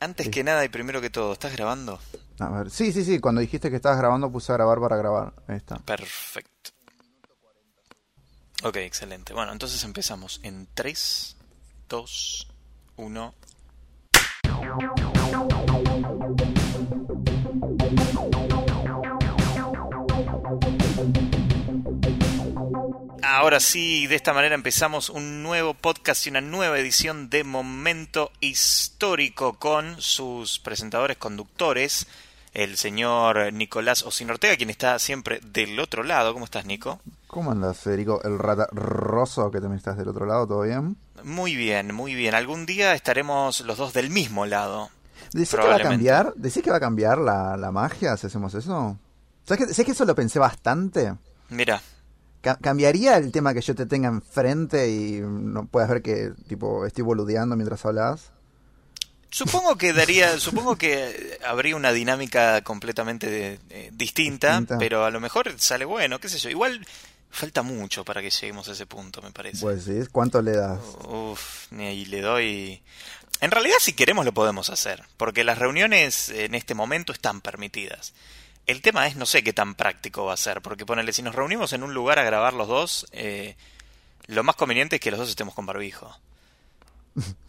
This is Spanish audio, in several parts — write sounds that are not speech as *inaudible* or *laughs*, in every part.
Antes que nada y primero que todo, ¿estás grabando? A ver, sí, sí, sí, cuando dijiste que estabas grabando puse a grabar para grabar. Ahí está. Perfecto. Ok, excelente. Bueno, entonces empezamos en 3, 2, 1. Ahora sí, de esta manera empezamos un nuevo podcast y una nueva edición de Momento Histórico con sus presentadores conductores, el señor Nicolás Osin Ortega, quien está siempre del otro lado. ¿Cómo estás, Nico? ¿Cómo andas, Federico? El rata roso que también estás del otro lado, ¿todo bien? Muy bien, muy bien. Algún día estaremos los dos del mismo lado. ¿Decís que va a cambiar? ¿Decís que va a cambiar la, la magia si hacemos eso? ¿Sabes que, ¿Sabes que eso lo pensé bastante? Mira, ¿Cambiaría el tema que yo te tenga enfrente y no puedas ver que tipo estoy boludeando mientras hablas? Supongo que daría, *laughs* supongo que habría una dinámica completamente eh, distinta, Distinta. pero a lo mejor sale bueno, qué sé yo. Igual falta mucho para que lleguemos a ese punto, me parece. Pues sí, ¿cuánto le das? Uf, ni ahí le doy. En realidad, si queremos, lo podemos hacer, porque las reuniones en este momento están permitidas. El tema es, no sé qué tan práctico va a ser, porque ponele, si nos reunimos en un lugar a grabar los dos, eh, lo más conveniente es que los dos estemos con barbijo. *laughs*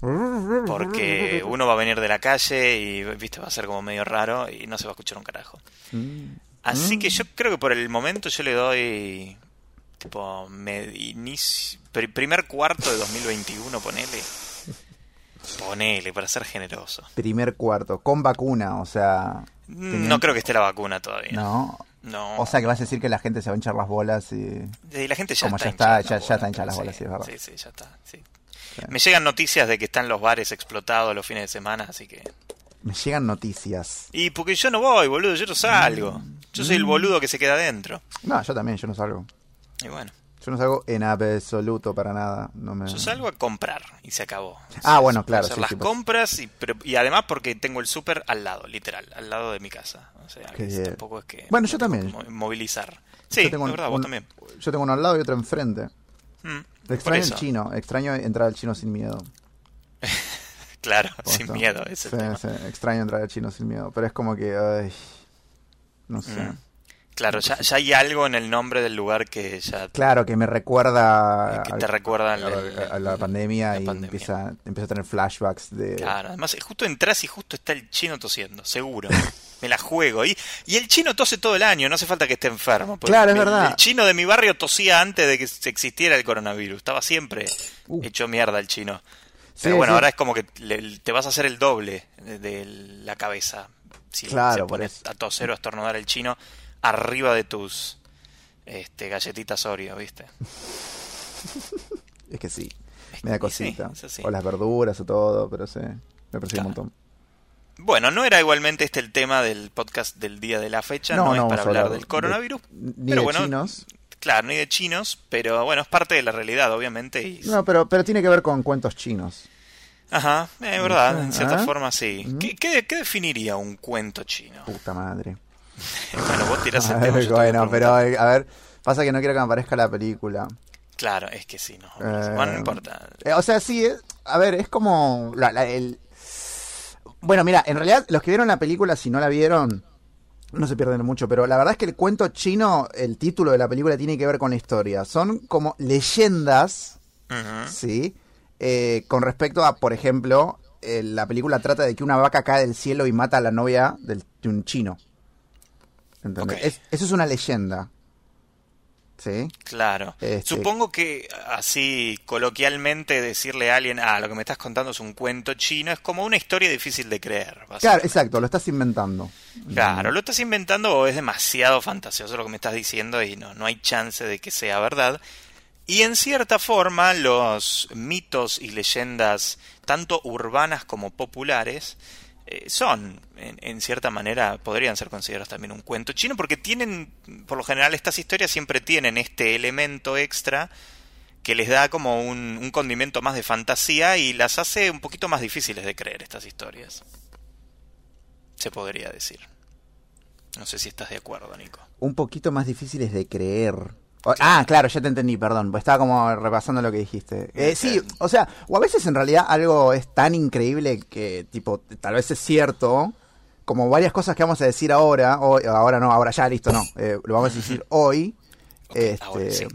Porque uno va a venir de la calle y, viste, va a ser como medio raro y no se va a escuchar un carajo. Mm. Así que yo creo que por el momento yo le doy tipo inicio- primer cuarto de 2021, ponele. Ponele, para ser generoso. Primer cuarto, con vacuna, o sea... No creo que esté la vacuna todavía. No. No. O sea que vas a decir que la gente se va a hinchar las bolas y... Y la gente ya como está ya está- ya- ya está hinchada las sí, bolas, sí, es verdad. Sí, sí, ya está. sí. Sí. Me llegan noticias de que están los bares explotados los fines de semana, así que... Me llegan noticias. Y porque yo no voy, boludo, yo no salgo. Yo soy el Mm. boludo que se queda adentro. No, yo también, yo no salgo. Y bueno, Yo no salgo en absoluto para nada. No me... yo salgo a comprar y se acabó. Ah, bueno, claro, Hacer sí, las sí, compras y, pero- y además porque tengo el súper al lado, literal, al lado de mi casa. O sea, que tampoco es que... Bueno, yo también. Movilizar. Sí, Yo tengo es un- verdad, vos también. Yo tengo uno al lado y otro enfrente. Mm, Extraño el chino, extraño entrar al chino sin miedo. *laughs* Claro, sin miedo, ese sí, extraño entrar al chino sin miedo, pero es como que, ay, no sé. Mm. Claro, ya, ya hay algo en el nombre del lugar que ya Claro, que me recuerda que al- te recuerda a, al- la- a la pandemia la y pandemia. Empieza, empieza a tener flashbacks de... Claro, además justo entras y justo está el chino tosiendo, seguro. Me la juego. Y, y el chino tose todo el año, no hace falta que esté enfermo. porque Claro, es verdad. El chino de mi barrio tosía antes de que existiera el coronavirus. Estaba siempre Uh. hecho mierda el chino. Sí, Pero bueno, sí. ahora es como que le- te vas a hacer el doble de, de la cabeza. Si Claro, se por pone a toser o a estornudar el chino arriba de tus este, galletitas Oreo, ¿viste? *laughs* Es que sí, me da sí, cosita. O las verduras o todo, pero sí, me parece Claro. un montón. Bueno, no era igualmente este el tema del podcast del día de la fecha, No, no, no es para hablar hablar del de- coronavirus, Ni pero de bueno, chinos. claro, ni de chinos, pero bueno, es parte de la realidad, obviamente. Y... No, pero, pero tiene que ver con cuentos chinos. Ajá, es verdad, en cierta ¿Ah? forma sí. Mm. ¿Qué, qué, qué definiría un cuento chino? Puta madre. *laughs* bueno, vos tirás el *laughs* tema. bueno, pero eh, a ver, pasa que no quiero que me aparezca la película. Claro, es que sí, no. Eh, Bueno, no importa. Eh, o sea, sí, es- a ver, es como la- la- el... Bueno, mira, en realidad los que vieron la película, si no la vieron, no se pierden mucho, pero la verdad es que el cuento chino, el título de la película tiene que ver con la historia. Son como leyendas. ¿sí? Eh, con respecto a, por ejemplo, eh, la película trata de que una vaca cae del cielo y mata a la novia del- de un chino. Es- eso es una leyenda. ¿Sí? Claro. Este- Supongo que así coloquialmente decirle a alguien, ah, lo que me estás contando es un cuento chino, es como una historia difícil de creer. Claro, exacto, lo estás inventando. Claro, lo estás inventando o es demasiado fantasioso lo que me estás diciendo y no, no hay chance de que sea verdad. Y en cierta forma los mitos y leyendas, tanto urbanas como populares, eh, son, en, cierta manera, podrían ser considerados también un cuento chino, porque tienen, por lo general, estas historias siempre tienen este elemento extra que les da como un, un condimento más de fantasía y las hace un poquito más difíciles de creer estas historias. Se podría decir. No sé si estás de acuerdo, Nico. Un poquito más difíciles de creer. Ah, claro, ya te entendí, perdón. pues Estaba como repasando lo que dijiste. Eh, sí, o sea, o a veces en realidad algo es tan increíble que, tipo, tal vez es cierto, como varias cosas que vamos a decir ahora, o ahora no, ahora ya, listo, no, eh, lo vamos a decir hoy. Ok, este, ahora sí.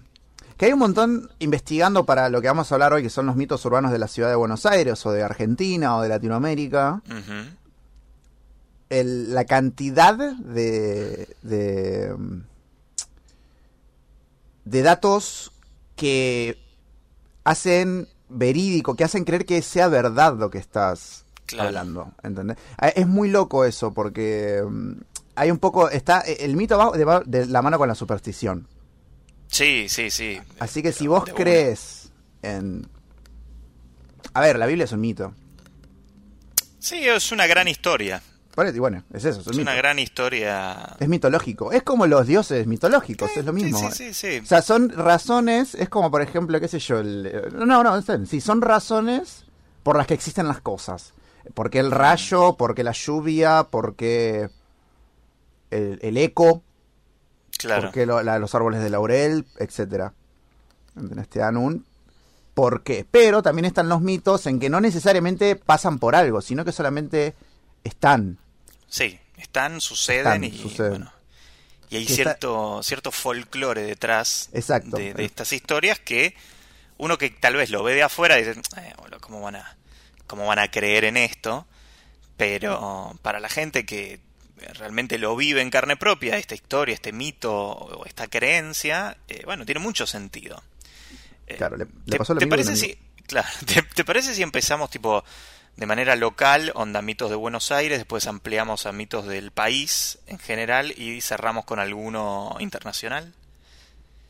Que hay un montón investigando para lo que vamos a hablar hoy, que son los mitos urbanos de la ciudad de Buenos Aires, o de Argentina, o de Latinoamérica. El- la cantidad de, de de datos que hacen verídico, que hacen creer que sea verdad lo que estás Claro. hablando, ¿entendés? Ah, Es muy loco eso porque mm, hay un poco está el mito va de, va de la mano con la superstición. Sí, sí, sí. Así que si vos crees en A ver, la Biblia es un mito. Sí, es una gran historia. Y bueno, es eso, es una gran historia. Es mitológico. Es como los dioses mitológicos, Sí, es lo mismo. Sí, sí, sí. O sea, son razones, es como por ejemplo, qué sé yo, el- eh, no, no, sí, son razones por las que existen las cosas. Porque el rayo, porque la lluvia, porque el, el eco, claro. porque lo- la- los árboles de laurel, etcétera. ¿Entendés? Te dan un por qué. Pero también están los mitos en que no necesariamente pasan por algo, sino que solamente están. Sí, están, suceden Están, y suceden. bueno. Y hay está- cierto, cierto folclore detrás Exacto. de, de estas historias que uno que tal vez lo ve de afuera dice, eh, ¿cómo van a, cómo van a creer en esto? Pero para la gente que realmente lo vive en carne propia, esta historia, este mito o esta creencia, eh, bueno, tiene mucho sentido. Eh, Claro, le- le ¿te, pasó lo te mismo que parece si, *laughs* claro, ¿te, te parece si empezamos tipo de manera local, onda mitos de Buenos Aires, después ampliamos a mitos del país en general y cerramos con alguno internacional?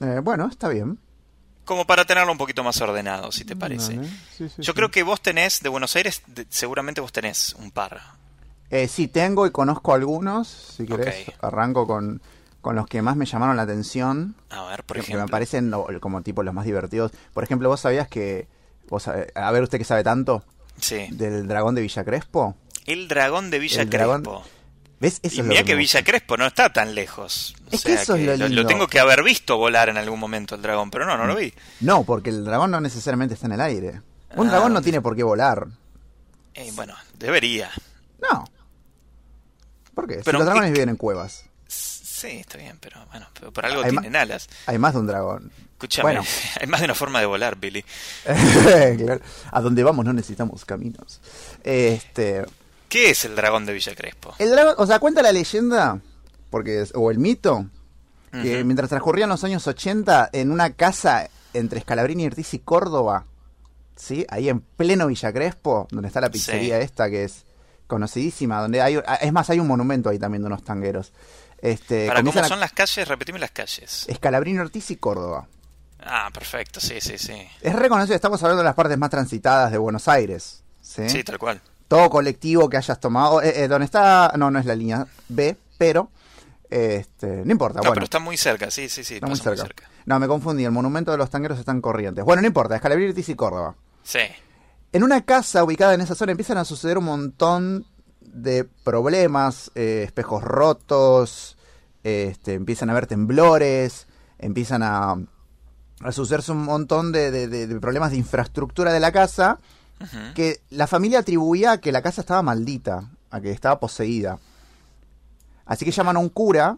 Eh, bueno, está bien. Como para tenerlo un poquito más ordenado, si te parece. Vale, sí, sí, Yo sí. creo que vos tenés, de Buenos Aires, de- seguramente vos tenés un par. Eh, sí, tengo y conozco algunos. Si querés, arranco con, con los que más me llamaron la atención. A ver, por que- que ejemplo. me parecen como tipo los más divertidos. Por ejemplo, vos sabías que. Vos, a ver, usted que sabe tanto Sí. del dragón de Villa Crespo. El dragón de Villa El dragón- Crespo. ¿Ves? Eso Y es lo mira que que Villa. Crespo no está tan lejos. O Es que eso es lo lo, lindo. tengo que haber visto volar en algún momento el dragón, pero no, no lo vi. No, porque el dragón no necesariamente está en el aire. Un Ah, dragón no tiene por qué volar. Eh, bueno, debería. No. ¿Por qué? Si Pero, los dragones ¿qué- viven en cuevas. Sí, está bien, pero bueno, pero por algo Hay tienen alas. Hay más de un dragón. Escúchame, Bueno. *laughs* hay más de una forma de volar, Billy. *laughs* Claro. A donde vamos no necesitamos caminos. Este. ¿Qué es el dragón de Villa Crespo? El dragón, o sea, cuenta la leyenda, porque es- o el mito, que mientras transcurrían los años 80 en una casa entre Scalabrini, Ortiz y Córdoba, ¿sí? Ahí en pleno Villa Crespo, donde está la pizzería Sí. esta que es conocidísima, donde hay es más hay un monumento ahí también de unos tangueros. Este, Para cómo a- son las calles, repetime las calles. Scalabrini, Ortiz y Córdoba. Ah, perfecto, sí, sí, sí. Es reconocido, estamos hablando de las partes más transitadas de Buenos Aires, ¿sí? Sí, tal cual. todo colectivo que hayas tomado. Eh, eh, donde está. No, no es la línea B, pero. Este, no importa. No, bueno, pero está muy cerca, sí, sí, sí. está muy cerca. No, me confundí. El monumento de los tangueros está en Corrientes. Bueno, no importa. Escalabrini, Ortiz y Córdoba. Sí. En una casa ubicada en esa zona empiezan a suceder un montón de problemas, eh, espejos rotos, este, empiezan a haber temblores, empiezan a sucederse un montón de, de- problemas de infraestructura de la casa que la familia atribuía a que la casa estaba maldita, a que estaba poseída. Así que llaman a un cura,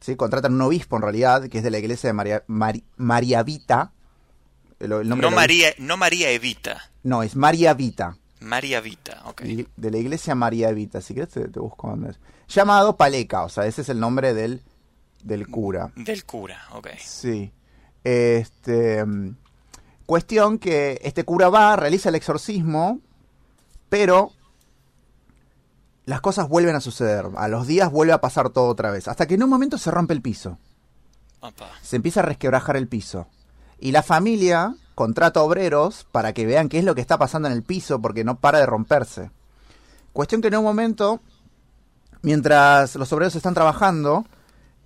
¿sí? contratan un obispo en realidad, que es de la iglesia de María, María Vita. El, el nombre No María, no María Evita. No, es María Vita. María Vita, ok. De la iglesia María Vita. Si querés te, te busco dónde es. Llamado Paleca, o sea, ese es el nombre del, del cura. Del cura, ok. Sí. Este. Cuestión que este cura va, realiza el exorcismo, pero las cosas vuelven a suceder. A los días vuelve a pasar todo otra vez. Hasta que en un momento se rompe el piso. Opa. Se empieza a resquebrajar el piso. Y la familia contrata obreros para que vean qué es lo que está pasando en el piso porque no para de romperse. Cuestión que en un momento, mientras los obreros están trabajando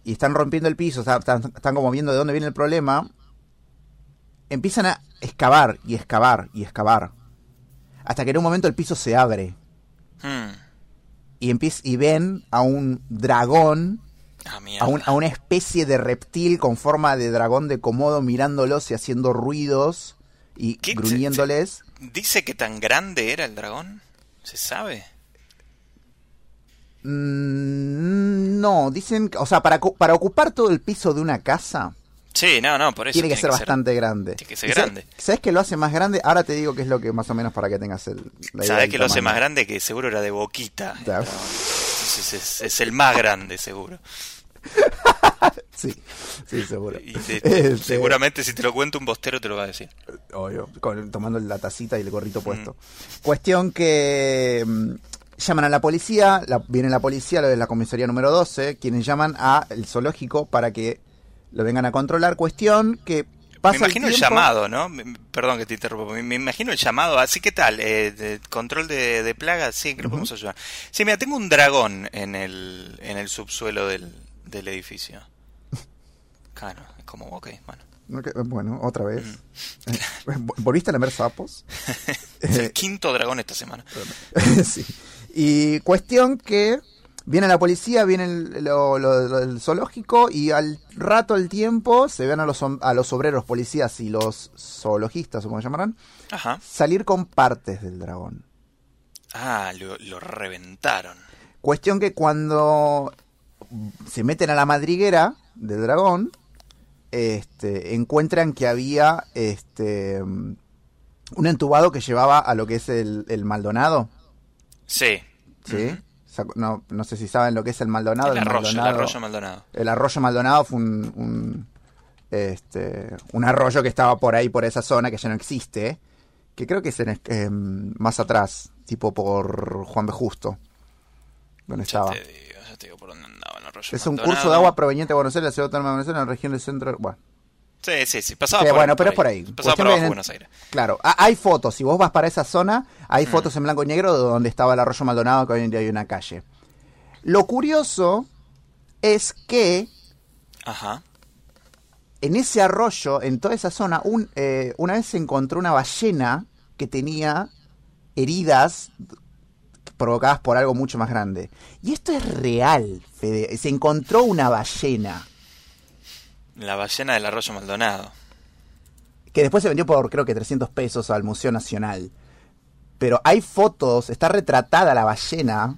y están rompiendo el piso, están, están- están como viendo de dónde viene el problema, empiezan a excavar y excavar y excavar. Hasta que en un momento el piso se abre Hmm. y, y ven a un dragón Ah, a, un- a una especie de reptil con forma de dragón de Komodo mirándolos y haciendo ruidos y gruñéndoles. ¿Dice que tan grande era el dragón? ¿Se sabe? Mm, no, dicen, o sea, para, para ocupar todo el piso de una casa Sí, no, no, por eso. tiene que ser bastante grande. tiene que ser ¿Y sabes- grande. ¿Sabes que lo hace más grande? Ahora te digo que es lo que más o menos para que tengas el, ¿Sabes que lo hace más grande? Que seguro era de boquita. dragón. Entonces es, es el más grande, seguro. *laughs* Sí, sí, seguro. Y te- *laughs* Este, seguramente si te lo cuento un bostero te lo va a decir. Obvio, con- tomando la tacita y el Mm. gorrito puesto. Cuestión que mm, llaman a la policía, la- viene la policía, lo de la comisaría número 12, quienes llaman a el zoológico para que lo vengan a controlar. Cuestión que pasa me imagino el, tiempo- llamado, ¿no? Perdón que te interrumpa. Me, imagino el llamado. Así que tal, eh, de control de, de plagas, sí, que lo podemos ayudar. Sí, mira, tengo un dragón en el, en el subsuelo del, del edificio. *laughs* Claro, es como, ok, bueno. Bueno, otra vez. Mm. *laughs* ¿Volviste a lamer sapos? *laughs* Es el quinto dragón esta semana. sí. Y cuestión que viene la policía, viene el, lo- lo- lo del zoológico y al rato, al tiempo, se ven a los, a los obreros policías y los zoologistas, como llamarán, Ajá. salir con partes del dragón. Ah, lo, lo reventaron. Cuestión que cuando se meten a la madriguera del dragón, este, encuentran que había este, un entubado que llevaba a lo que es el, el Maldonado. Sí. ¿sí? No, no sé si saben lo que es el Maldonado. El arroyo, el Maldonado- arroyo Maldonado. el arroyo Maldonado fue un, un, este, un arroyo que estaba por ahí, por esa zona, que ya no existe, que creo que es en, eh, más atrás, tipo por Juan B. Justo, donde Ya estaba. te digo, ya te digo por dónde andaba el arroyo Es un curso de agua proveniente de Buenos Aires, la ciudad autónoma de Buenos Aires, en la región del centro. Bueno, Sí, sí, sí. Pasaba Sí, por bueno, pero es por ahí. Pasaba por abajo en- Buenos Aires. claro, ha- hay fotos. Si vos vas para esa zona, hay Mm. fotos en blanco y negro de donde estaba el arroyo Maldonado, que hoy en día hay una calle. Lo curioso es que Ajá. en ese arroyo, en toda esa zona, un, eh, una vez se encontró una ballena que tenía heridas provocadas por algo mucho más grande. Y esto es real, Fede. Se encontró una ballena La ballena del arroyo Maldonado. que después se vendió por creo que 300 pesos al Museo Nacional. Pero hay fotos, está retratada la ballena.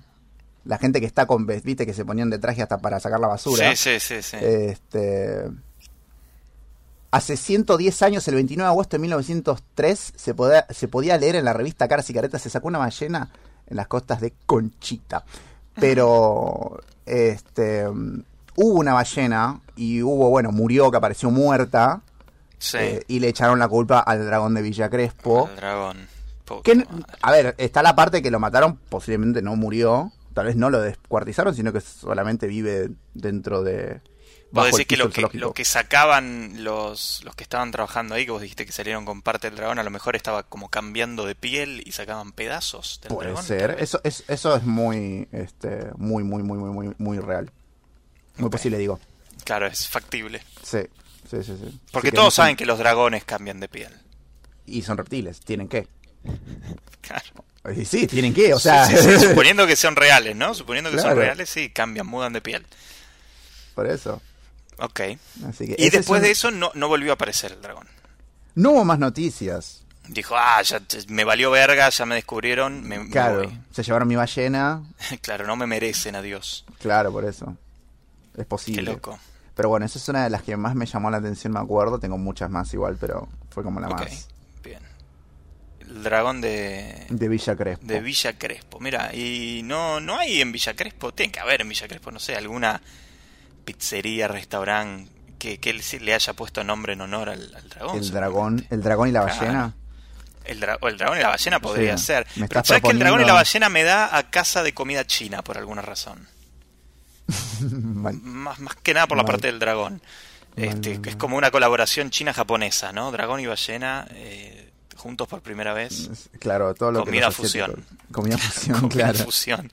La gente que está con, viste, que se ponían de traje hasta para sacar la basura. Sí, sí, sí, sí. Este, hace 110 años, el 29 de agosto de 1903, se podía, se podía leer en la revista Caras y Caretas, se sacó una ballena en las costas de Conchita. Pero *laughs* este, hubo una ballena y hubo, bueno, murió, que apareció muerta. sí. eh, y le echaron la culpa al dragón de Villa Crespo. El dragón. Que, a ver, está la parte que lo mataron, posiblemente no murió. Tal vez no lo descuartizaron, sino que solamente vive dentro de. Vos decís que lo que, lo que sacaban los, los que estaban trabajando ahí, que vos dijiste que salieron con parte del dragón, a lo mejor estaba como cambiando de piel y sacaban pedazos del Puede dragón. ser. tal vez. Eso es, eso es muy, este, muy, muy, muy, muy, muy, muy real. Muy Ok. posible, digo. Claro, es factible. Sí, sí, sí. sí. Porque todos no son- saben que los dragones cambian de piel. Y son reptiles, tienen que. *laughs* Claro. Y sí, tienen que, o sea. Sí, sí, *laughs* suponiendo que son reales, ¿no? Suponiendo que son Claro. reales, sí, cambian, mudan de piel. por eso. Ok. Así que Y después es un- de eso no, no volvió a aparecer el dragón. No hubo más noticias. Dijo, ah, ya me valió verga, ya me descubrieron, me, me Claro, voy. se llevaron mi ballena. *laughs* claro, no me merecen, adiós. Claro, por eso. Es Qué posible. loco. Pero bueno, esa es una de las que más me llamó la atención, me acuerdo. Tengo muchas más igual, pero fue como la más. bien. El dragón de, De Villa Crespo. de Villa Crespo. Mira, y no, no hay en Villa Crespo, tiene que haber en Villa Crespo, no sé, alguna pizzería, restaurante que, que le haya puesto nombre en honor al, al dragón. el dragón, el dragón y la Claro. ballena. El, dra- el dragón y la ballena podría Sí, ser. me Pero sabes que el dragón y la ballena me da a casa de comida china por alguna razón. *laughs* Más, más que nada por la parte del dragón. Este, que es como una colaboración china-japonesa, ¿no? Dragón y ballena eh, juntos por primera vez. Claro, todo lo Comida que asiáticos- fusión. Comida *laughs* fusión, Comida claro. fusión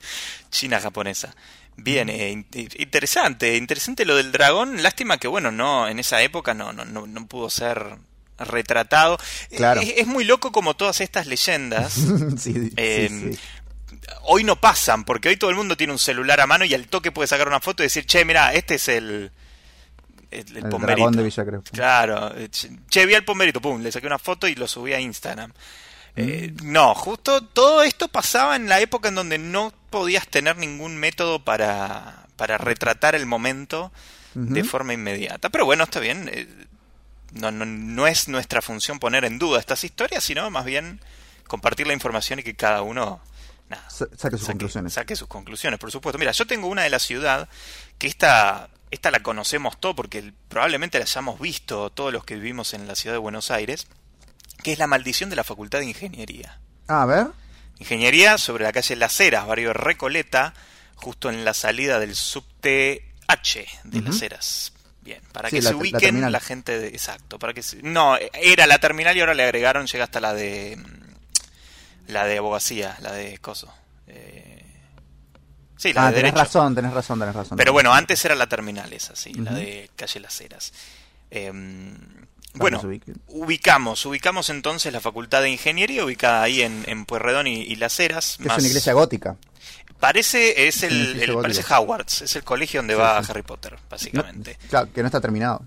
china-japonesa. Bien, eh, in- interesante, interesante lo del dragón. Lástima que, bueno, no, en esa época no, no, no, no pudo ser retratado. Claro. Es, es muy loco como todas estas leyendas *laughs* sí, sí, Eh, sí. Hoy no pasan, porque hoy todo el mundo tiene un celular a mano y al toque puede sacar una foto y decir, che, mira, este es el, el, El dragón de Villa Crespo. Claro, eh, che, vi al pomberito, pum, le saqué una foto y lo subí a Instagram. Eh, no, justo todo esto pasaba en la época en donde no podías tener ningún método para, para retratar el momento de forma inmediata. Pero bueno, está bien. eh, no, no, no es nuestra función poner en duda estas historias, sino más bien compartir la información y que cada uno nada, Sa- saque sus conclusiones. saque sus conclusiones, por supuesto. Mira, yo tengo una de la ciudad que esta, esta la conocemos todo porque probablemente la hayamos visto todos los que vivimos en la ciudad de Buenos Aires, que es la maldición de la Facultad de Ingeniería. Ah, a ver. Ingeniería sobre la calle Las Heras, barrio Recoleta, justo en la salida del subte H de. Las Heras. Bien, para Sí, que la- se la ubiquen la, terminal. gente de... Exacto, para que se- No, era la terminal y ahora le agregaron, llega hasta la de... La de abogacía, la de coso. Eh, Sí, la Ah, de tenés derecho. razón, tenés razón, tenés razón. Pero bueno, antes era la terminal esa, sí, la de calle Las Heras. Em, bueno, ubicamos, ubicamos entonces la Facultad de Ingeniería, ubicada ahí en, en Pueyrredón y, y Las Heras. Es una iglesia gótica. Parece, es el, parece. Hogwarts, es el colegio donde Sí, va sí. Harry Potter, No- básicamente. claro, que no está terminado.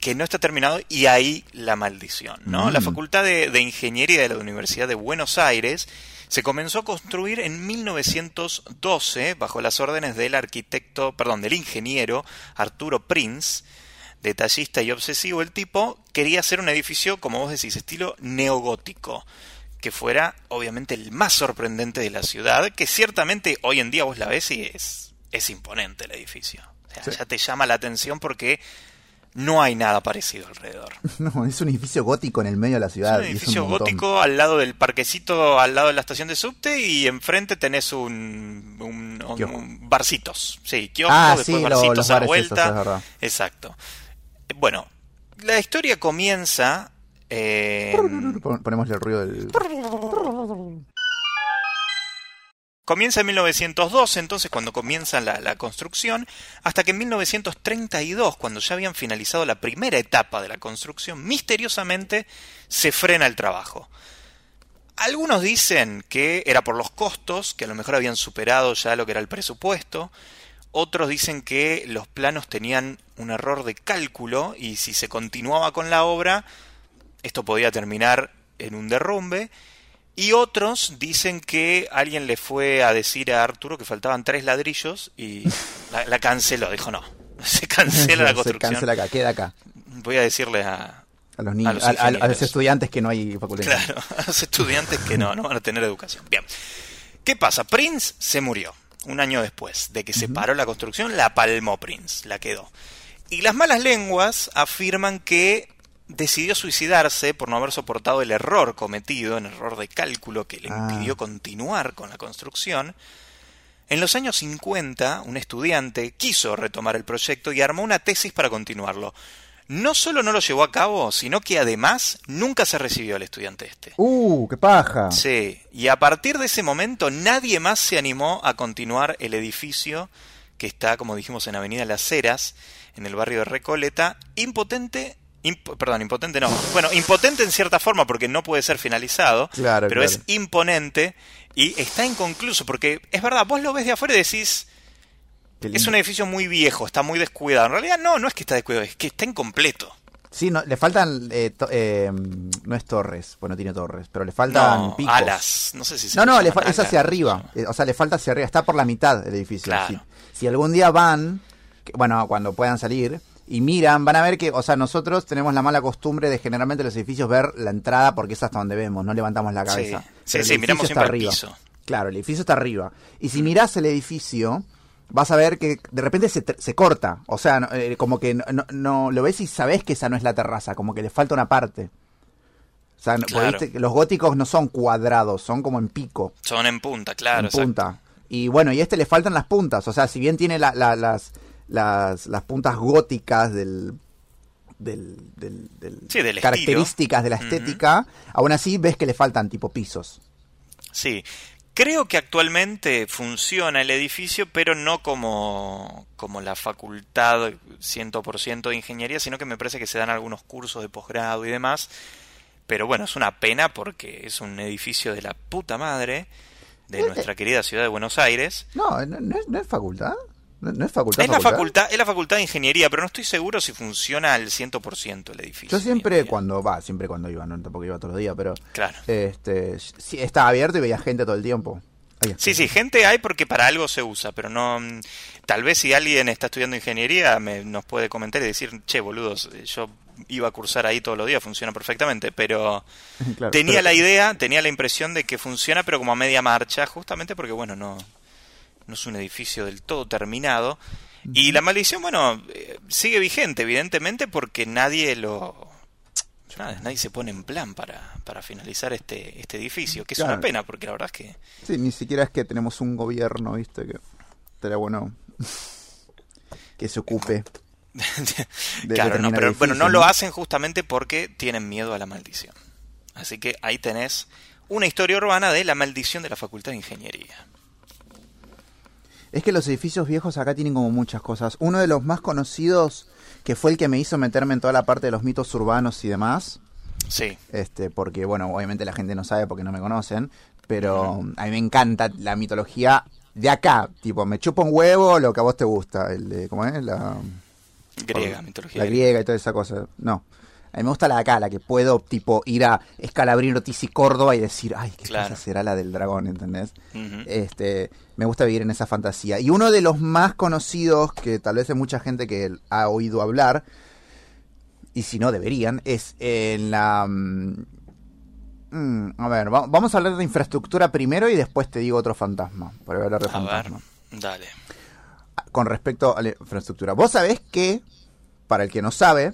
Que no está terminado y ahí la maldición, ¿no? Mm. La Facultad de, de Ingeniería de la Universidad de Buenos Aires se comenzó a construir en 1912 bajo las órdenes del arquitecto, perdón, del ingeniero Arturo Prince, detallista y obsesivo. El tipo quería hacer un edificio, como vos decís, estilo neogótico, que fuera obviamente el más sorprendente de la ciudad, que ciertamente hoy en día vos la ves y es, es imponente el edificio. O sea, Sí. ya te llama la atención porque no hay nada parecido alrededor. *laughs* No, es un edificio gótico en el medio de la Es ciudad. un y edificio gótico al lado del parquecito, al lado de la estación de subte y enfrente tenés un, un, un- un barcitos. Sí, kiosco, Ah, después sí, lo- barcitos los a bares vuelta. esos, es verdad. Exacto. Eh, Bueno, la historia comienza... eh, Pon- Ponemosle el ruido del. Comienza en 1912, entonces cuando comienza la, la construcción, hasta que en 1932, cuando ya habían finalizado la primera etapa de la construcción, misteriosamente se frena el trabajo. Algunos dicen que era por los costos, que a lo mejor habían superado ya lo que era el presupuesto. Otros dicen que los planos tenían un error de cálculo y si se continuaba con la obra, esto podía terminar en un derrumbe. Y otros dicen que alguien le fue a decir a Arturo que faltaban tres ladrillos y *laughs* la, la canceló. Dijo no, *laughs* se cancela la Se construcción. cancela acá, queda acá. Voy a decirle a, A los niños, los a, los estudiantes que no hay facultad. Claro, *laughs* a los estudiantes que no, no van a tener educación. Bien. ¿Qué pasa? Prince se murió un año después de que se paró la construcción, la palmó Prince, la quedó. Y las malas lenguas afirman que decidió suicidarse por no haber soportado el error cometido, el error de cálculo que le Ah. impidió continuar con la construcción. En los años 50, un estudiante quiso retomar el proyecto y armó una tesis para continuarlo. No solo no lo llevó a cabo, sino que además nunca se recibió el estudiante este. ¡Uh, qué paja! Sí, y a partir de ese momento nadie más se animó a continuar el edificio que está, como dijimos, en Avenida Las Heras, en el barrio de Recoleta, impotente, imp- perdón, impotente no, bueno, impotente en cierta forma porque no puede ser finalizado, Claro, pero claro. es imponente y está inconcluso porque es verdad, vos lo ves de afuera y decís, es un edificio muy viejo, está muy descuidado. En realidad no, no es que está descuidado, es que está incompleto. Sí, no, le faltan. eh, to- eh, no es torres, bueno, tiene torres, pero le faltan No, picos. alas, no sé si se No, no, le es hacia arriba. Eh, O sea, le falta hacia arriba. Está por la mitad del edificio. Claro. Si, si algún día van, bueno, cuando puedan salir y miran, van a ver que, o sea, nosotros tenemos la mala costumbre de generalmente los edificios ver la entrada porque es hasta donde vemos, no levantamos la cabeza. Sí, sí, el edificio miramos siempre arriba. piso. Claro, el edificio está arriba. Y si mirás el edificio, vas a ver que de repente se, se corta. O sea, no, eh, como que no, no- no- lo ves y sabés que esa no es la terraza, como que le falta una parte. O sea, Claro. viste los góticos no son cuadrados, son como en pico, Son en punta, claro. en exacto. punta. Y bueno, y a este le faltan las puntas. O sea, si bien tiene la- la- las, las, las puntas góticas del, del, del- del- Sí, del características de la estética, aún así ves que le faltan tipo pisos. Sí. Creo que actualmente funciona el edificio, pero no como, como la facultad 100% de ingeniería, sino que me parece que se dan algunos cursos de posgrado y demás. Pero bueno, es una pena porque es un edificio de la puta madre. de nuestra querida ciudad de Buenos Aires. No, no, no es, no es facultad. No, no es facultad. Es la facultad, es la facultad de ingeniería, pero no estoy seguro si funciona al 100% el edificio. Yo siempre cuando va, siempre cuando iba, no tampoco iba todos los días, pero Claro. este sí, estaba abierto y veía gente todo el tiempo. Sí, sí, gente hay porque para algo se usa, pero no. mm, Tal vez si alguien está estudiando ingeniería me, nos puede comentar y decir, che, boludos, yo iba a cursar ahí todos los días, funciona perfectamente, pero *laughs* Claro, tenía pero- la idea, tenía la impresión de que funciona, pero como a media marcha, justamente porque, bueno, no, no es un edificio del todo terminado. Y la maldición, bueno, eh, sigue vigente, evidentemente, porque nadie lo. Nada, nadie se pone en plan para, para finalizar este, este edificio, que es Claro. una pena, porque la verdad es que. Sí, ni siquiera es que tenemos un gobierno, ¿viste? Que estaría bueno que se ocupe. de claro, no, pero bueno, no lo hacen justamente porque tienen miedo a la maldición. Así que ahí tenés una historia urbana de la maldición de la Facultad de Ingeniería. Es que los edificios viejos acá tienen como muchas cosas. Uno de los más conocidos, que fue el que me hizo meterme en toda la parte de los mitos urbanos y demás, Sí, este, porque bueno, obviamente la gente no sabe porque no me conocen, pero a mí me encanta la mitología de acá, tipo, me chupa un huevo lo que a vos te gusta, el de, ¿cómo es? La, griega, la mitología. griega y toda esa cosa. No. A mí me gusta la de acá, la que puedo, tipo, ir a Escalabrín, Ortiz y Córdoba y decir, ay, qué Claro. cosa será la del dragón, ¿entendés? Este, me gusta vivir en esa fantasía. Y uno de los más conocidos, que tal vez hay mucha gente que ha oído hablar, y si no deberían, es en la... mm, mm, a ver, va- vamos a hablar de infraestructura primero y después te digo otro fantasma. Para hablar de A ver, fantasma. dale. Con respecto a la infraestructura. Vos sabés que, para el que no sabe,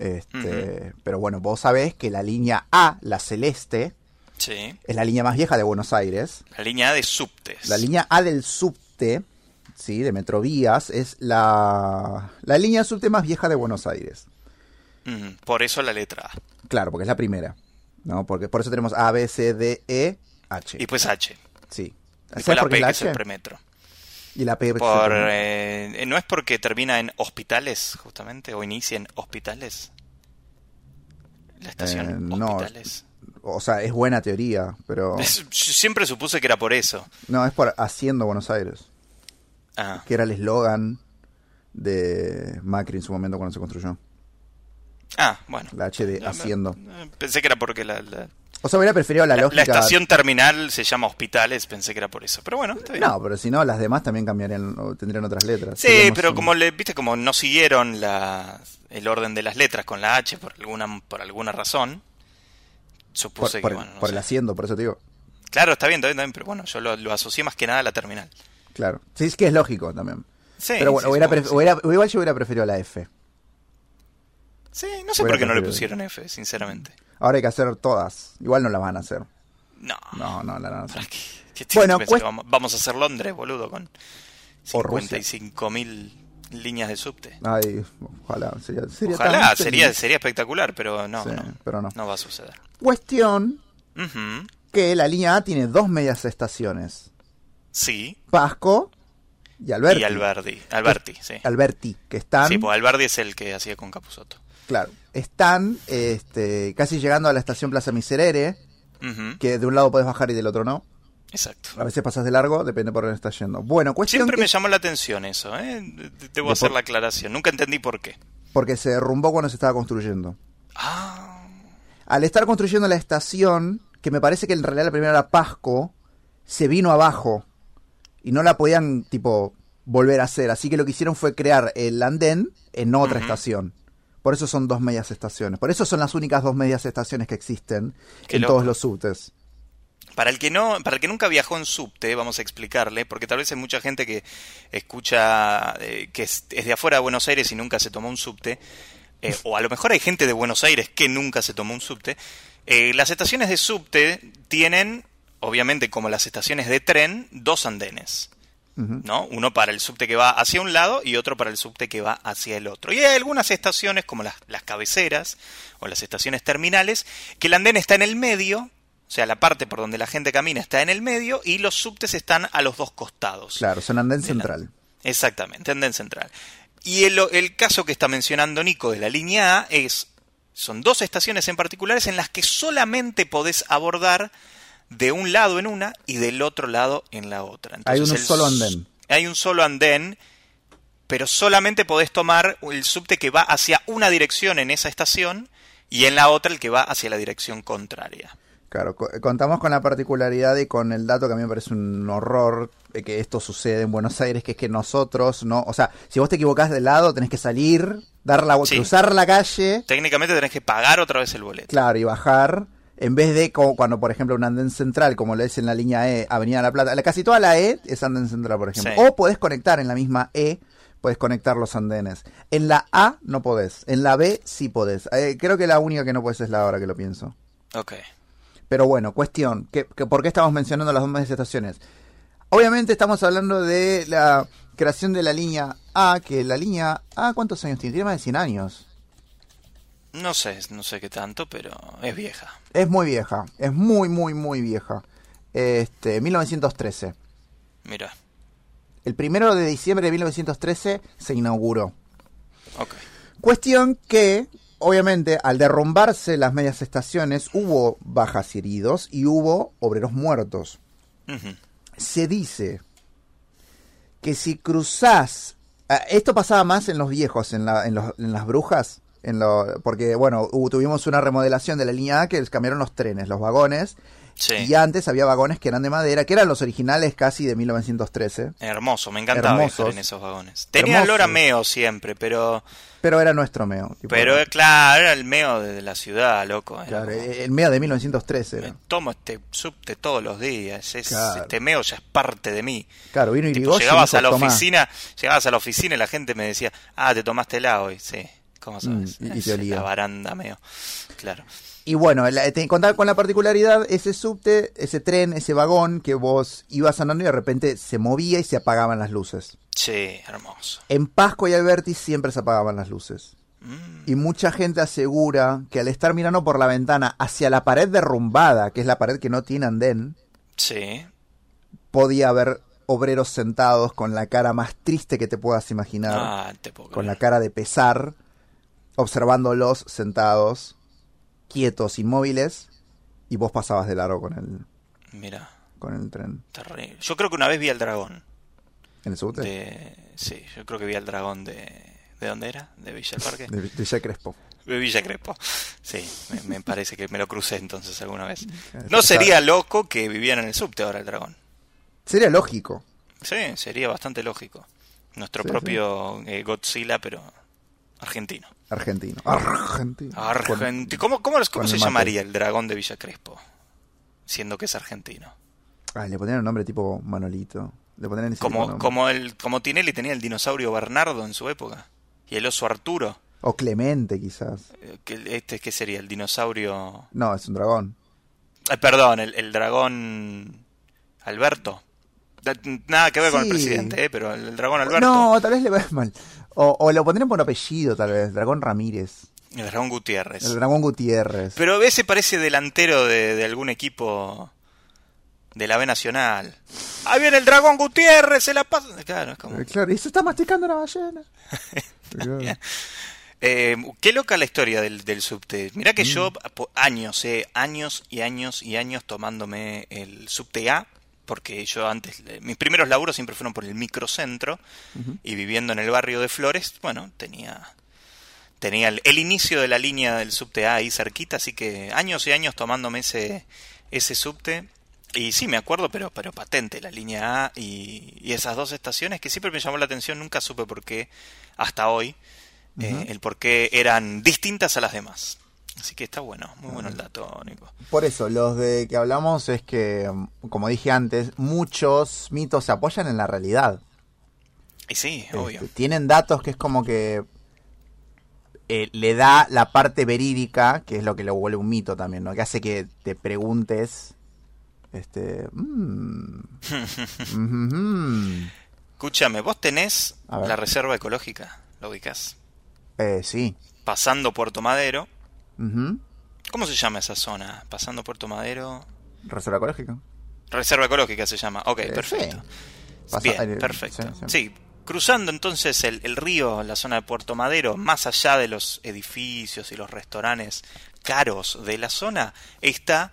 este, pero bueno, vos sabés que la línea A, la celeste, Sí. es la línea más vieja de Buenos Aires. La línea A de subtes. La línea A del subte, sí, de Metrovías, es la, la línea subte más vieja de Buenos Aires. Por eso la letra A. Claro, porque es la primera. ¿no? Porque por eso tenemos A, B, C, D, E, H. Y pues H. sí. Y ¿Sabes pues la P, es que es el premetro. Y la P Por, por, eh, ¿No es porque termina en hospitales, justamente? ¿O inicia en hospitales? La estación Eh, no. hospitales. O sea, es buena teoría, pero... *laughs* Es- yo siempre supuse que era por eso. No, es por Haciendo Buenos Aires. Ah, Que era el eslogan de Macri en su momento cuando se construyó. ah bueno. La H de Haciendo. eh, Pensé que era porque la, la- O sea, hubiera preferido la, la- lógica... la estación terminal se llama hospitales, pensé que era por eso. Pero bueno, está bien. No, pero si no, las demás también cambiarían o tendrían otras letras. Sí, pero como le viste como no siguieron la, el orden de las letras con la H por alguna por alguna razón, Por, supuse por- que bueno, no por el haciendo, por eso te digo. Claro, está bien, está bien, está bien, pero bueno, yo lo, lo asocié más que nada a la terminal. Claro. Sí, es que es lógico también. Sí, pero bueno, sí, hubiera sí. hubiera- igual yo hubiera preferido la F. Sí, no sé hubiera por qué no le pusieron F, sinceramente. Ahora hay que hacer todas. Igual no las van a hacer. No. No, no las van a hacer. ¿Para qué? ¿Qué te- Bueno, que vamos, a hacer Londres, boludo, con O Rusia. 55.000 líneas de subte. Ay, ojalá. Sería, sería Ojalá, sería, sería espectacular, pero no, Sí, no, pero no. no va a suceder. Cuestión Ujú, que la línea A tiene dos medias estaciones. Sí, Pasco y Alberti. y Alberti, Alberti, sí. Alberti, que están, Sí, pues Alberti es el que hacía con Capusotto. Claro, están este, casi llegando a la estación Plaza Miserere, que de un lado puedes bajar y del otro no. Exacto. A veces pasas de largo, depende por dónde estás yendo. Bueno, cuestión Siempre que me llamó la atención eso, ¿eh? De- Debo De hacer por- la aclaración. Nunca entendí por qué. porque se derrumbó cuando se estaba construyendo. Ah, Al estar construyendo la estación, que me parece que en realidad la primera era Pasco, se vino abajo y no la podían, tipo, volver a hacer. Así que lo que hicieron fue crear el andén en otra estación. Por eso son dos medias estaciones. Por eso son las únicas dos medias estaciones que existen Qué en loco. todos los subtes. Para el que no, para el que nunca viajó en subte, vamos a explicarle, porque tal vez hay mucha gente que escucha eh, que es, es de afuera de Buenos Aires y nunca se tomó un subte, eh, o a lo mejor hay gente de Buenos Aires que nunca se tomó un subte. Eh, las estaciones de subte tienen, obviamente, como las estaciones de tren, dos andenes. ¿No? Uno para el subte que va hacia un lado y otro para el subte que va hacia el otro. Y hay algunas estaciones, como las, las cabeceras o las estaciones terminales, que el andén está en el medio, o sea, la parte por donde la gente camina está en el medio y los subtes están a los dos costados. Claro, son andén la- central. Exactamente, andén central. Y el, el caso que está mencionando Nico de la línea A es, son dos estaciones en particulares en las que solamente podés abordar de un lado en una y del otro lado en la otra. hay un solo andén. Hay un solo andén, pero solamente podés tomar el subte que va hacia una dirección en esa estación y en la otra el que va hacia la dirección contraria. Claro, co- contamos con la particularidad y con el dato que a mí me parece un horror de que esto sucede en Buenos Aires, que es que nosotros no, o sea, si vos te equivocás de lado, tenés que salir, dar la Sí. cruzar la calle, Técnicamente tenés que pagar otra vez el boleto. claro, y bajar, en vez de como cuando, por ejemplo, un andén central, como lo es en la línea E, Avenida La Plata, la- casi toda la E es andén central, por ejemplo. Sí. O podés conectar en la misma E, podés conectar los andenes. En la A no podés, en la B sí podés. Eh, creo que la única que no podés es la hora que lo pienso. Ok. Pero bueno, cuestión, que, que ¿por qué estamos mencionando las dos estaciones? Obviamente estamos hablando de la creación de la línea A, que la línea A, ¿cuántos años tiene? Tiene más de 100 años. No sé, no sé qué tanto, pero es vieja. Es muy vieja, es muy, muy, muy vieja. Este, 1913. Mira. El primero de diciembre de 1913 se inauguró. Ok. Cuestión que, obviamente, al derrumbarse las medias estaciones, hubo bajas y heridos y hubo obreros muertos. Se dice que si cruzás, ah, esto pasaba más en los viejos, en, la- en, los- en las brujas, en lo, porque bueno, hubo- tuvimos una remodelación de la línea A que les cambiaron los trenes, los vagones, Sí. y antes había vagones que eran de madera, que eran los originales casi de 1913, Hermoso, me encantaba viajar Hermosos. en esos vagones. Tenía olor a meo siempre, pero pero era nuestro meo. tipo, pero claro, era el meo de la ciudad, loco. era claro, como, el meo de 1913 me tomo este subte todos los días, es- Claro. este meo ya es parte de mí. Claro, vino Tipo, y llegabas a la oficina, llegabas a la oficina y la gente me decía, ah, te tomaste el hoy, sí. ¿Cómo sabes? Mm, y- y te olía. La baranda meo. Claro. Y bueno, la- te contaba con la particularidad, ese subte, ese tren, ese vagón que vos ibas andando y de repente se movía y se apagaban las luces. Sí, hermoso. En Pasco y Alberti siempre se apagaban las luces. Mm, Y mucha gente asegura que al estar mirando por la ventana hacia la pared derrumbada, que es la pared que no tiene andén, sí. podía haber obreros sentados con la cara más triste que te puedas imaginar, Ah, te puedo con la cara de pesar, observándolos sentados, quietos, inmóviles, y vos pasabas de largo con el, Mira, con el tren. terrible. Yo creo que una vez vi al dragón. ¿En el subte? De... Sí, yo creo que vi al dragón de... ¿De dónde era? ¿De Villa del Parque? *laughs* De, Jack Crespo. De Villa Crespo. Sí, me, me parece que me lo crucé entonces alguna vez. No sería loco que vivieran en el subte ahora el dragón. Sería lógico. Sí, sería bastante lógico. Nuestro Sí, propio eh, Godzilla, pero argentino. Argentino. Argentino. Argentino. ¿Cómo, cómo, cómo se el llamaría el dragón de Villa Crespo? Siendo que es argentino. Ah, le pondrían un nombre tipo Manolito. Le de Como, como, el, como Tinelli tenía el dinosaurio Bernardo en su época. Y el oso Arturo. O Clemente, quizás. eh, Este, ¿Qué sería? El dinosaurio... No, es un dragón. Ay, perdón, el, el dragón Alberto. Da- Nada que ver con el presidente, ¿eh? pero el, el dragón Alberto. No, tal vez le va mal. O, o lo pondrían por apellido, tal vez. Dragón Ramírez. El dragón Gutiérrez. El dragón Gutiérrez. Pero ese parece delantero de, de algún equipo de la B Nacional. ¡Ahí viene el dragón Gutiérrez! ¡Se la pasa! Claro, es como... Eh, Claro, y se está masticando una ballena. *laughs* Eh, qué loca la historia del, del subte. Mirá Mm. que yo, po- años, eh, años y años y años tomándome el subte A, porque yo antes, eh, mis primeros laburos siempre fueron por el microcentro, y viviendo en el barrio de Flores, bueno, tenía, tenía el, el inicio de la línea del subte A ahí cerquita, así que años y años tomándome ese, ese subte. Y sí, me acuerdo, pero, pero patente, la línea A y, y esas dos estaciones que siempre me llamó la atención, nunca supe por qué, hasta hoy, eh, el por qué eran distintas a las demás. Así que está bueno, muy bueno el dato, Nico. Por eso, los de que hablamos es que, mm, como dije antes, muchos mitos se apoyan en la realidad. Y sí, Este, obvio. tienen datos que es como que eh, le da la parte verídica, que es lo que lo vuelve un mito también, ¿no? Que hace que te preguntes, este, mm, *laughs* mhm, Escúchame, vos tenés la reserva ecológica, ¿lo ubicás? eh, sí, Pasando Puerto Madero. ¿Cómo se llama esa zona? Pasando Puerto Madero. reserva ecológica. Reserva ecológica se llama. Ok, Eh, perfecto. Pasa- Bien, perfecto. sí, sí. Sí, cruzando entonces el, el río, la zona de Puerto Madero, más allá de los edificios y los restaurantes caros de la zona, está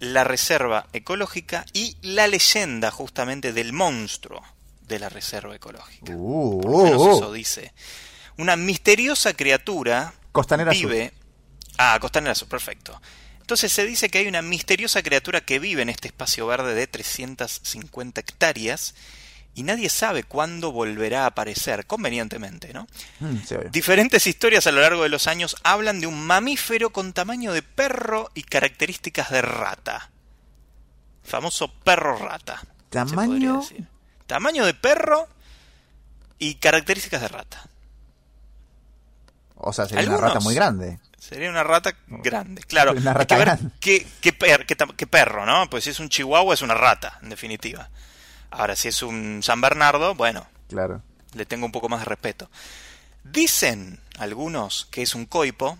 la reserva ecológica y la leyenda justamente del monstruo de la reserva ecológica. Uh, Por lo menos uh, uh. eso dice. Una misteriosa criatura Costanera vive. Ah, Costanera Sur, perfecto. Entonces se dice que hay una misteriosa criatura que vive en este espacio verde de 350 hectáreas y nadie sabe cuándo volverá a aparecer, convenientemente, ¿no? Mm, sí. Diferentes historias a lo largo de los años hablan de un mamífero con tamaño de perro y características de rata. Famoso perro rata. Tamaño-. Tamaño de perro y características de rata. O sea, sería una rata muy grande. Sería una rata grande, claro. Una rata que ver grande. Qué, qué per- qué tam- qué perro, ¿no? Pues si es un chihuahua es una rata, en definitiva. Ahora, si es un San Bernardo, bueno, Claro. le tengo un poco más de respeto. Dicen algunos que es un coipo,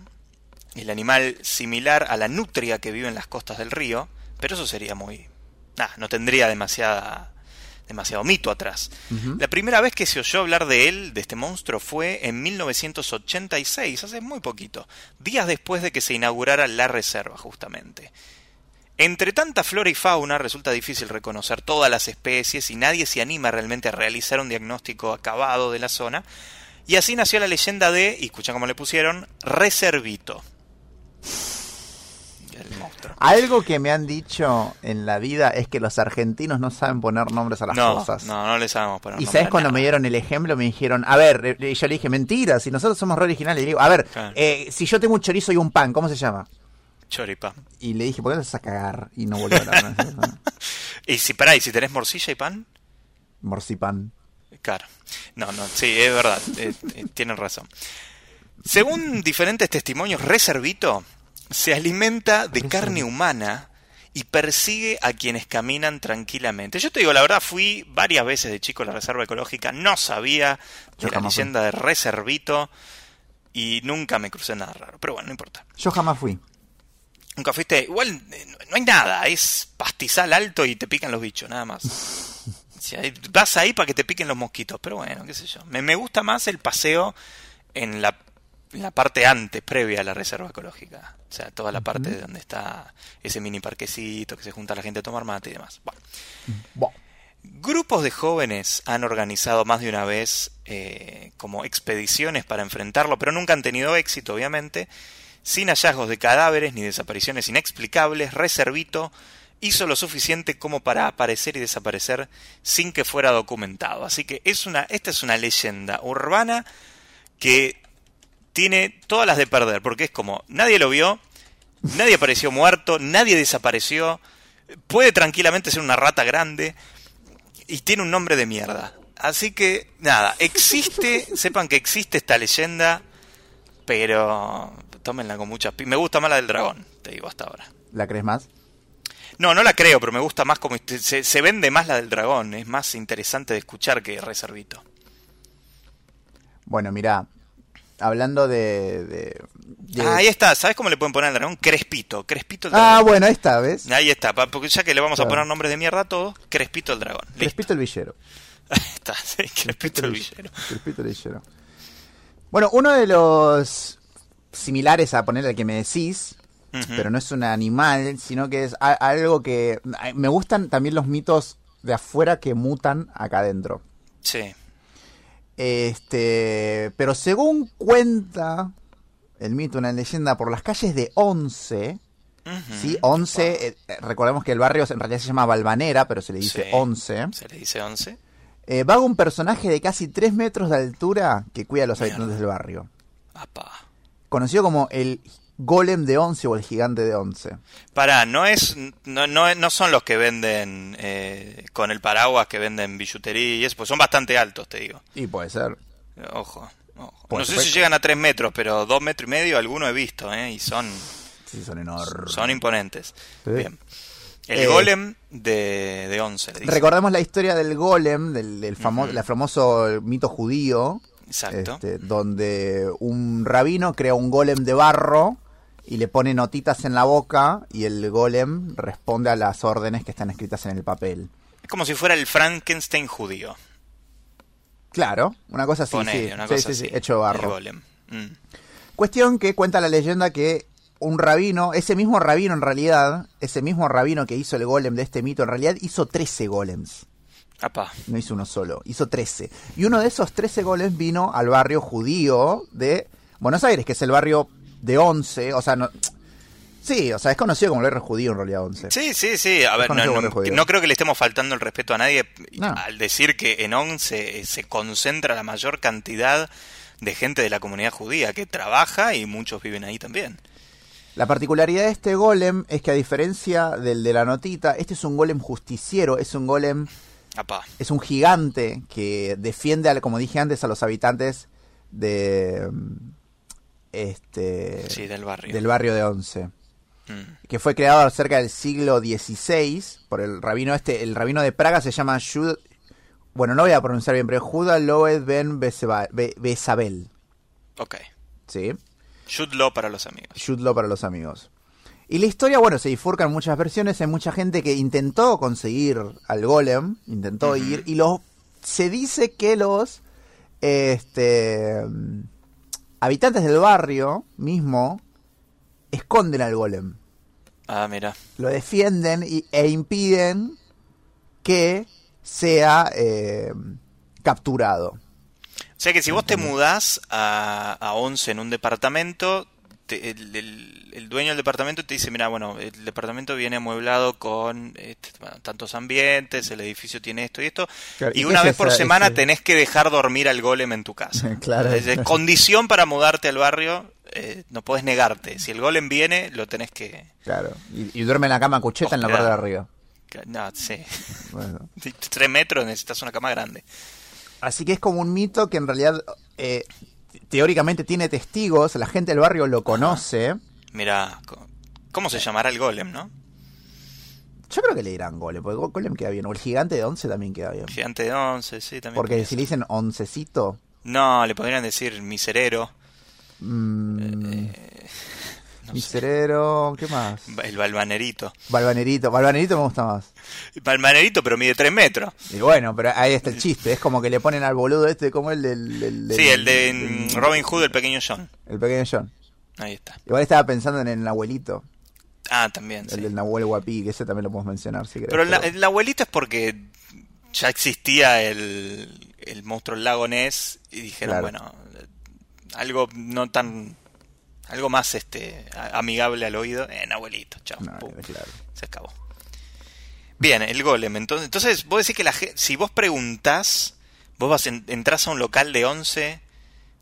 el animal similar a la nutria que vive en las costas del río, pero eso sería muy... Nah, no tendría demasiada, demasiado mito atrás. La primera vez que se oyó hablar de él, de este monstruo, fue en 1986, hace muy poquito, días después de que se inaugurara la reserva, justamente. Entre tanta flora y fauna resulta difícil reconocer todas las especies y nadie se anima realmente a realizar un diagnóstico acabado de la zona. Y así nació la leyenda de, y escuchan cómo le pusieron, Reservito. Algo que me han dicho en la vida es que los argentinos no saben poner nombres a las No, cosas. no, no le sabemos poner Y sabes cuando nada. me dieron el ejemplo, me dijeron, a ver, eh, yo le dije, mentira, si nosotros somos re originales, le digo, a ver, Claro. eh, si yo tengo un chorizo y un pan, ¿cómo se llama? Choripa. Y le dije, ¿por qué no vas a cagar? Y no vuelvo a hablar. *laughs* *laughs* Y si, pará, ¿y si tenés morcilla y pan? Morcipan. Claro. No, no, sí, es verdad. eh, eh, tienen razón. Según diferentes testimonios, Reservito se alimenta de carne humana y persigue a quienes caminan tranquilamente. Yo te digo, la verdad, fui varias veces de chico a la Reserva Ecológica, no sabía Yo de la fui. leyenda de Reservito y nunca me crucé nada raro. Pero bueno, no importa. Yo jamás fui. Nunca fuiste. Igual eh, no- hay nada, es pastizal alto y te pican los bichos, nada más. *laughs* Sea, vas ahí para que te piquen los mosquitos, pero bueno, qué sé yo. Me, me gusta más el paseo en la, la parte antes, previa a la reserva ecológica. O sea, toda la parte de donde está ese mini parquecito que se junta la gente a tomar mate y demás. Bueno. Buah. Grupos de jóvenes han organizado más de una vez eh, como expediciones para enfrentarlo, pero nunca han tenido éxito, obviamente. Sin hallazgos de cadáveres ni desapariciones inexplicables, Reservito hizo lo suficiente como para aparecer y desaparecer sin que fuera documentado. Así que es una, esta es una leyenda urbana que tiene todas las de perder, porque es como nadie lo vio, nadie apareció muerto, nadie desapareció, puede tranquilamente ser una rata grande y tiene un nombre de mierda. Así que, nada, existe, *laughs* sepan que existe esta leyenda, pero tómenla con mucha... pi- Me gusta más la del dragón, te digo hasta ahora. ¿La crees más? No, no la creo, pero me gusta más como... Se, se vende más la del dragón, es más interesante de escuchar que Reservito. Bueno, mira, hablando de... de- de- Ah, ahí está, ¿sabes cómo le pueden poner al dragón? Crespito, Crespito el Ah, dragón. bueno, esta vez. Ahí está, porque ya que le vamos a poner nombres de mierda a todos, Crespito el dragón. Listo. Crespito el villero. *laughs* Ahí está, sí, Crespito el villero. Crespito el villero. Bueno, uno de los similares a poner al que me decís, pero no es un animal, sino que es algo que... Me gustan también los mitos de afuera que mutan acá adentro. Sí. Este, pero según cuenta el mito, una leyenda por las calles de Once, Ujú. ¿sí? Once, eh, eh, recordemos que el barrio en realidad se llama Balvanera, pero se le dice Sí. Once. Se le dice 11. Eh, vaga un personaje de casi 3 metros de altura que cuida a los Mierda. habitantes del barrio. Conocido como el golem de Once o el gigante de Once. Pará, no es, no, no, no son los que venden eh, con el paraguas que venden billutería y eso, pues son bastante altos, te digo. Y puede ser. Ojo, ojo. Por no sé si llegan a 3 metros, pero 2 metros y medio alguno he visto, ¿eh? Y son, Sí, son enormes. son imponentes. Sí. Bien. El Eh, golem de, de 11, le dice. Recordemos la historia del golem, del, del famo- Ujú. la famoso mito judío, Exacto. este, donde un rabino crea un golem de barro y le pone notitas en la boca y el golem responde a las órdenes que están escritas en el papel. Es como si fuera el Frankenstein judío. Claro, una cosa así, Ponele, sí, una sí, cosa sí, sí, así. hecho El barro. golem. Mm. Cuestión que cuenta la leyenda que un rabino, ese mismo rabino en realidad, ese mismo rabino que hizo el golem de este mito, en realidad hizo 13 golems. No hizo uno solo, hizo 13. Y uno de esos 13 golems vino al barrio judío de Buenos Aires, que es el barrio de 11, o sea, no, Sí, o sea, es conocido como el barrio judío en realidad 11. Sí, sí, sí. A ver, no, no, no, creo que le estemos faltando el respeto a nadie al decir que en 11 se concentra la mayor cantidad de gente de la comunidad judía que trabaja y muchos viven ahí también. La particularidad de este golem es que a diferencia del de la notita, este es un golem justiciero, es un golem... Es un gigante que defiende, como dije antes, a los habitantes de... Este, sí, del barrio. Del barrio de Once. Mm. Que fue creado cerca del siglo XVI por el rabino este. El rabino de Praga se llama Jud... Bueno, no voy a pronunciar bien, pero Judah Loed Ben Besabel. Ok. Sí. Shudlo para los amigos. Shudlo para los amigos. Y la historia, bueno, se bifurcan muchas versiones. Hay mucha gente que intentó conseguir al golem, intentó ir, y los, se dice que los este, habitantes del barrio mismo esconden al golem. Ah, mira. Lo defienden y, e impiden que sea eh, capturado. O sea que si vos te mudás a, a Once en un departamento, el, dueño del departamento te dice, mira, bueno, el departamento viene amueblado con este, tantos ambientes, el edificio tiene esto y esto, y, una vez por semana tenés que dejar dormir al golem en tu casa. *laughs* claro. Es, condición para mudarte al barrio, eh, no puedes negarte. Si el golem viene, lo tenés que... Claro, y, duerme en la cama cucheta en la parte de arriba. No, sí. *laughs* Tres metros necesitas una cama grande. Así que es como un mito que en realidad eh, teóricamente tiene testigos, la gente del barrio lo conoce. Mira, ¿cómo se llamará el golem, no? Yo creo que le dirán golem, porque golem queda bien. O el gigante de once también queda bien. Gigante de once, sí, también. Porque si le dicen oncecito. No, le podrían decir miserero. Mm. Eh, *laughs* Miserero, ¿qué más? *laughs* El balvanerito. Balvanerito, balvanerito me gusta más. Balvanerito, pero mide 3 metros. Y bueno, pero ahí está el chiste, es como que le ponen al boludo este como el del... sí, el de Robin Hood, el pequeño John. El pequeño John. Ahí está. Igual estaba pensando en el abuelito. Ah, también. El del Nahuel Guapí, que ese también lo podemos mencionar si querés. Pero, el abuelito es porque ya existía el, el monstruo lago Ness y dijeron, bueno, algo no tan algo más este amigable al oído. En abuelito, chao. Se acabó. Bien, el golem. Entonces, entonces vos decís que la si vos preguntás, vos vas entras a un local de 11,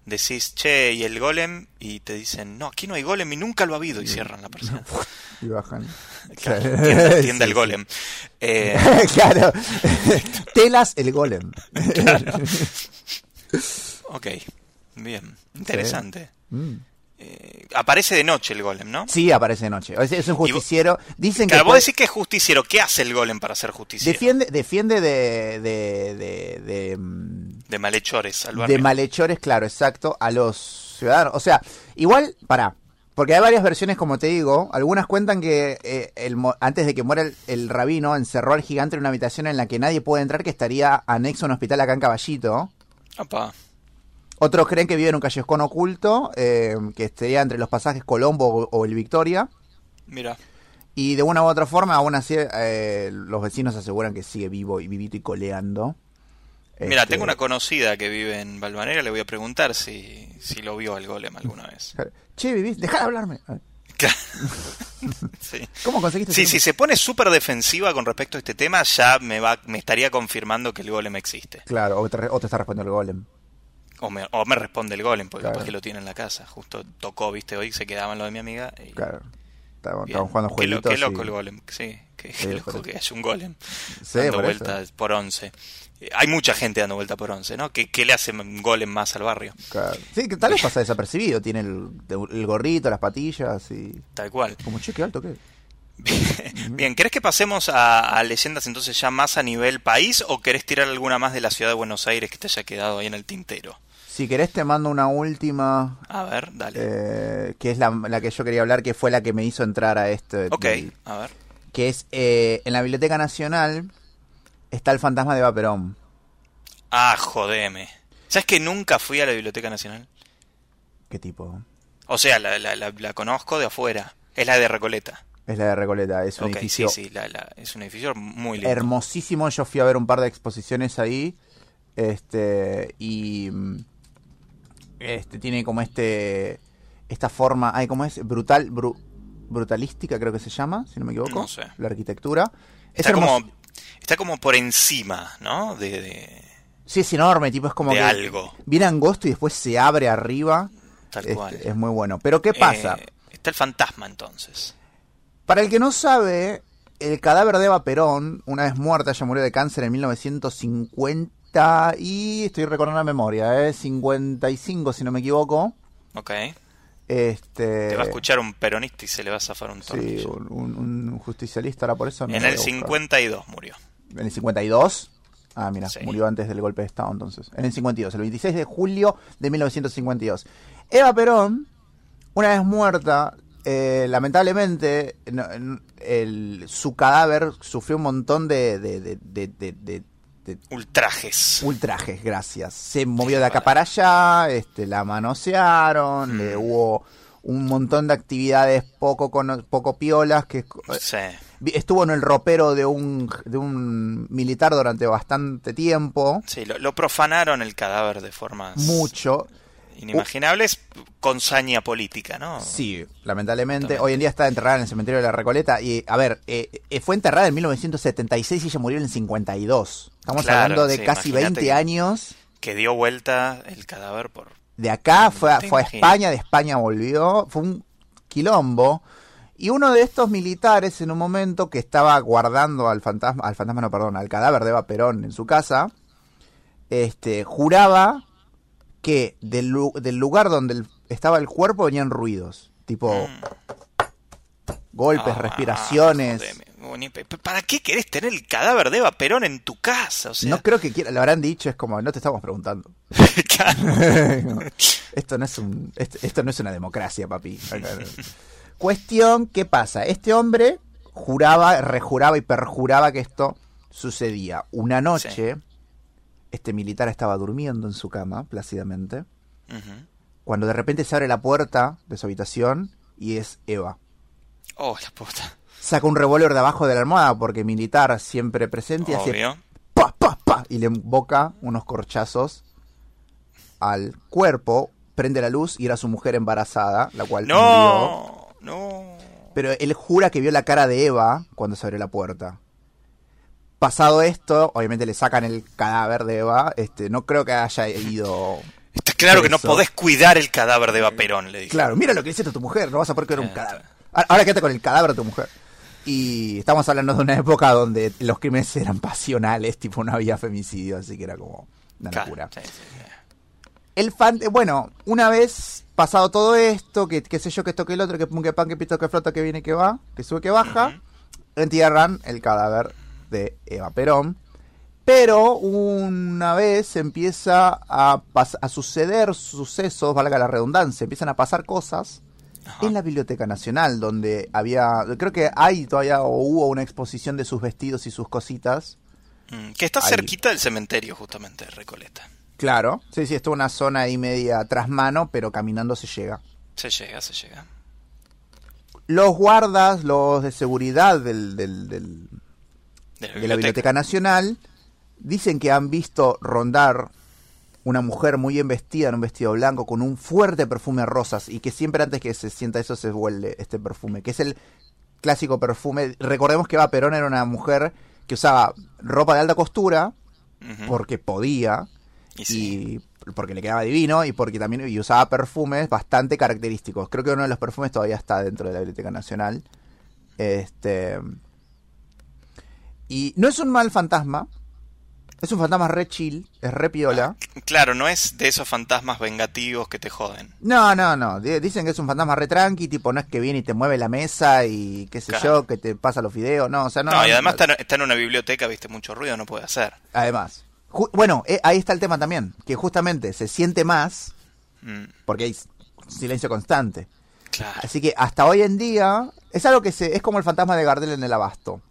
decís, che, ¿y el golem? Y te dicen, no, aquí no hay golem y nunca lo ha habido. Y cierran la persona. *laughs* y bajan. *laughs* Claro, tienda, *laughs* el golem. Eh, claro. Telas el golem. ok, bien. Interesante. Mm. Eh, aparece de noche el golem, ¿no? Sí, aparece de noche. Es, un justiciero. Dicen que vos decís que es justiciero. ¿Qué hace el golem para ser justiciero? Defiende, defiende de, de, de, de, mm, malhechores al barrio. De malhechores, claro, exacto, a los ciudadanos. O sea, igual, para porque hay varias versiones, como te digo. Algunas cuentan que eh, el, antes de que muera el, rabino, encerró al gigante en una habitación en la que nadie puede entrar, que estaría anexo a un hospital acá en Caballito. Opa. Otros creen que vive en un callejón oculto, eh, que estaría entre los pasajes Colombo o, el Victoria. Mira. Y de una u otra forma, aún así, eh, los vecinos aseguran que sigue vivo y vivito y coleando. Mira, tengo este, una conocida que vive en Balvanera, le voy a preguntar si, si lo vio al golem alguna vez. *laughs* Che, vivís, dejá de hablarme. *laughs* sí. ¿Cómo conseguiste Sí, si se pone súper defensiva con respecto a este tema, ya me va me estaría confirmando que el golem existe. Claro, o te, o te está respondiendo el golem. O me, o me responde el golem, porque capaz que lo tiene en la casa. Justo tocó, viste, hoy se quedaba en lo de mi amiga. Y... Claro. Estaban, jugando jueguitos. Qué, loco el golem, sí. Qué, loco que haya un golem dando vueltas por once. Eh, hay mucha gente dando vuelta por once, ¿no? ¿Qué, qué le hace un golem más al barrio? Claro. Sí, que tal vez *laughs* pasa desapercibido. Tiene el, el, gorrito, las patillas y... Tal cual. Como, che, qué alto que *laughs* Bien, ¿querés que pasemos a, a, leyendas entonces ya más a nivel país o querés tirar alguna más de la ciudad de Buenos Aires que te haya quedado ahí en el tintero? Si querés te mando una última. A ver, dale. Eh, que es la, que yo quería hablar, que fue la que me hizo entrar a este. Ok, a ver. Que es, eh, en la Biblioteca Nacional está el fantasma de Vaperón. Ah, jodeme. ¿Sabes que nunca fui a la Biblioteca Nacional? ¿Qué tipo? O sea, la, la, la, la conozco de afuera. Es la de Recoleta. Es la de Recoleta, es un Ok, edificio sí, sí, la, la- es un edificio muy lindo. hermosísimo. Yo fui a ver un par de exposiciones ahí. Este. Y. Este tiene como este. Esta forma. Ay, ¿cómo es? Brutal. bru- brutalística, creo que se llama, si no me equivoco. No sé. La arquitectura. Es Está como, está como por encima, ¿no? De, de- Sí, es enorme, tipo, es como de que. algo. Viene angosto y después se abre arriba. Tal Este, cual. es muy bueno. Pero ¿qué pasa? Eh, está el fantasma entonces. Para el que no sabe, el cadáver de Eva Perón, una vez muerta, ella murió de cáncer en 1950 y estoy recordando la memoria, ¿eh? 55 si no me equivoco. Ok. Este, Te va a escuchar un peronista y se le va a zafar un Sí, tornillo. un, un- un justicialista ahora por eso. en el voy a buscar. 52 murió. ¿En el 52? Ah, mira, Sí. murió antes del golpe de Estado entonces. En el 52, el 26 de julio de 1952. Eva Perón, una vez muerta, eh, lamentablemente no- el- su cadáver sufrió un montón de, de- de- de- de Ultrajes. ultrajes, gracias. Se movió de acá para allá, este, la manosearon, Mm. le hubo un montón de actividades poco, poco piolas que Sí. Vi- Estuvo en el ropero de un, de un militar durante bastante tiempo, Sí, lo, lo profanaron el cadáver de formas mucho. Inimaginables con saña política, ¿no? Sí, lamentablemente. Totalmente. Hoy en día está enterrada en el cementerio de la Recoleta. Y, a ver, eh, eh, fue enterrada en 1976 y ella murió en el 52. Estamos Claro, hablando de sí, casi imagínate 20 que- años. Que dio vuelta el cadáver por... De acá fue, a- fue a. España, de España volvió. Fue un quilombo. Y uno de estos militares en un momento que estaba guardando al fantasma, al fantasma no, perdón, al cadáver de Eva Perón en su casa, este, juraba que del, lu- del lugar donde el- estaba el cuerpo venían ruidos, tipo golpes, Ah, respiraciones. jodeme. ¿Para qué querés tener el cadáver de Eva Perón en tu casa? O sea, no creo que quiera, lo habrán dicho, es como, no te estamos preguntando. *laughs* *laughs* esto no es un esto, esto no es una democracia, papi. Cuestión, ¿qué pasa? Este hombre juraba, rejuraba y perjuraba que esto sucedía. Una noche, este militar estaba durmiendo en su cama, plácidamente, cuando de repente se abre la puerta de su habitación y es Eva. Oh, la puta. Saca un revólver de abajo de la almohada porque militar siempre presente y hace Obvio. pa, pa, pa, y le emboca unos corchazos al cuerpo, prende la luz y era su mujer embarazada, la cual murió. No, no. Pero él jura que vio la cara de Eva cuando se abrió la puerta. Pasado esto, obviamente le sacan el cadáver de Eva. Este, no creo que haya ido. Está claro que no podés cuidar el cadáver de Eva Perón, le dije. Claro, mira lo que hiciste tu mujer, no vas a poder cuidar un Claro. cadáver. Ahora quédate con el cadáver de tu mujer. Y estamos hablando de una época donde los crímenes eran pasionales, tipo no había femicidio, así que era como una locura. sí, sí, sí. El fan, eh, bueno, una vez pasado todo esto, que sé yo, que esto, que el otro, que pum, que pan, que pito, que flota, que viene, que va, que sube, que baja, entierran el cadáver de Eva Perón. Pero una vez empieza a, a suceder sucesos, valga la redundancia, empiezan a pasar cosas Ajá. en la Biblioteca Nacional, donde había, creo que hay todavía o hubo una exposición de sus vestidos y sus cositas. Mm, Que está Ahí. cerquita del cementerio, justamente, de Recoleta. Claro, sí, sí, esto es una zona ahí media tras mano, pero caminando se llega. Se llega, se llega. Los guardas, los de seguridad del, del- del- De la de la Biblioteca Nacional dicen que han visto rondar una mujer muy bien vestida en un vestido blanco con un fuerte perfume a rosas y que siempre antes que se sienta eso se huele este perfume, que es el clásico perfume. Recordemos que Eva Perón era una mujer que usaba ropa de alta costura porque podía Y sí. y porque le quedaba divino y porque también y usaba perfumes bastante característicos. Creo que uno de los perfumes todavía está dentro de la Biblioteca Nacional. Este y no es un mal fantasma. Es un fantasma re chill, es re piola. *laughs* Claro, no es de esos fantasmas vengativos que te joden. No, no, no. Di- Dicen que es un fantasma re tranqui, tipo no es que viene y te mueve la mesa y qué sé Claro. yo, que te pasa los videos. No, o sea, no. No, y no, además está, está en una biblioteca, viste, mucho ruido no puede hacer. Además. Ju- bueno, eh, ahí está el tema también, que justamente se siente más Mm, porque hay silencio constante. claro. Así que hasta hoy en día es algo que se es como el fantasma de Gardel en el abasto.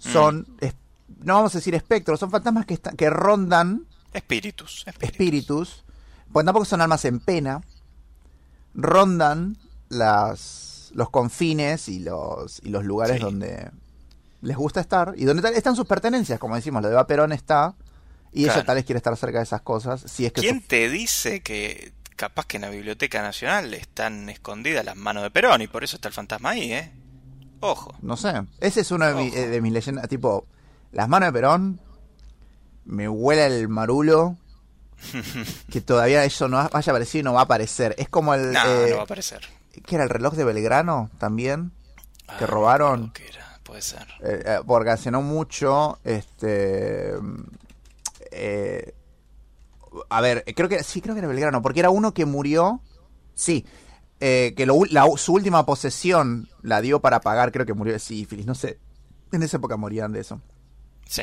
Son es- no vamos a decir espectros, son fantasmas que están que rondan Espíritus, espíritus. espíritus, pues tampoco son almas en pena, rondan las, los confines y los, y los lugares Sí. donde les gusta estar y donde están sus pertenencias, como decimos, lo de Eva Perón está y ella Claro. tal vez quiere estar cerca de esas cosas, si es que ¿Quién su- te dice que capaz que en la Biblioteca Nacional están escondidas las manos de Perón y por eso está el fantasma ahí, eh? Ojo. no sé, ese es uno de, mi- eh, de mis leyendas, tipo, las manos de Perón, me huele el marulo, *laughs* que todavía eso no ha- vaya a aparecer y no va a aparecer, es como el... No, eh, no va a aparecer. ¿Qué era el reloj de Belgrano también? que Ah, robaron. no, ¿qué era? Puede ser. Eh, eh, porque hace no mucho, este... eh, a ver, creo que sí, creo que era Belgrano, porque era uno que murió, sí, eh, que lo ul- la- su última posesión la dio para pagar, creo que murió de sífilis, no sé, en esa época morían de eso. Sí.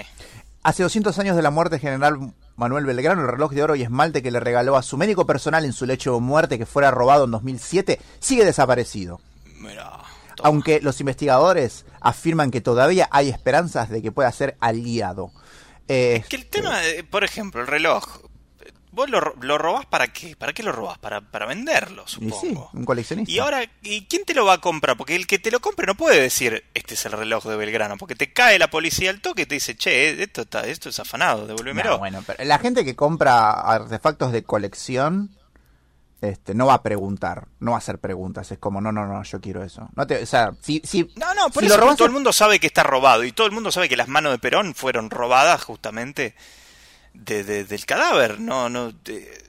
Hace 200 años de la muerte del general Manuel Belgrano, el reloj de oro y esmalte que le regaló a su médico personal en su lecho de muerte que fuera robado en 2007 sigue desaparecido. Mira. Aunque los investigadores afirman que todavía hay esperanzas de que pueda ser aliado. Eh, Que el tema, eh, por ejemplo, el reloj. ¿Vos lo, lo robás para qué? ¿Para qué lo robás? Para, para venderlo, y supongo. sí, un coleccionista. Y ahora, ¿y quién te lo va a comprar? Porque el que te lo compre no puede decir, este es el reloj de Belgrano, porque te cae la policía al toque y te dice, che, esto, está, esto es afanado, devuélvemelo. No, bueno, pero la gente que compra artefactos de colección este, no va a preguntar, no va a hacer preguntas. Es como, no, no, no, yo quiero eso. No te, o sea, si, si, No, no, por si eso lo robas todo el mundo sabe que está robado y todo el mundo sabe que las manos de Perón fueron robadas justamente de, de- del cadáver. No, no, de-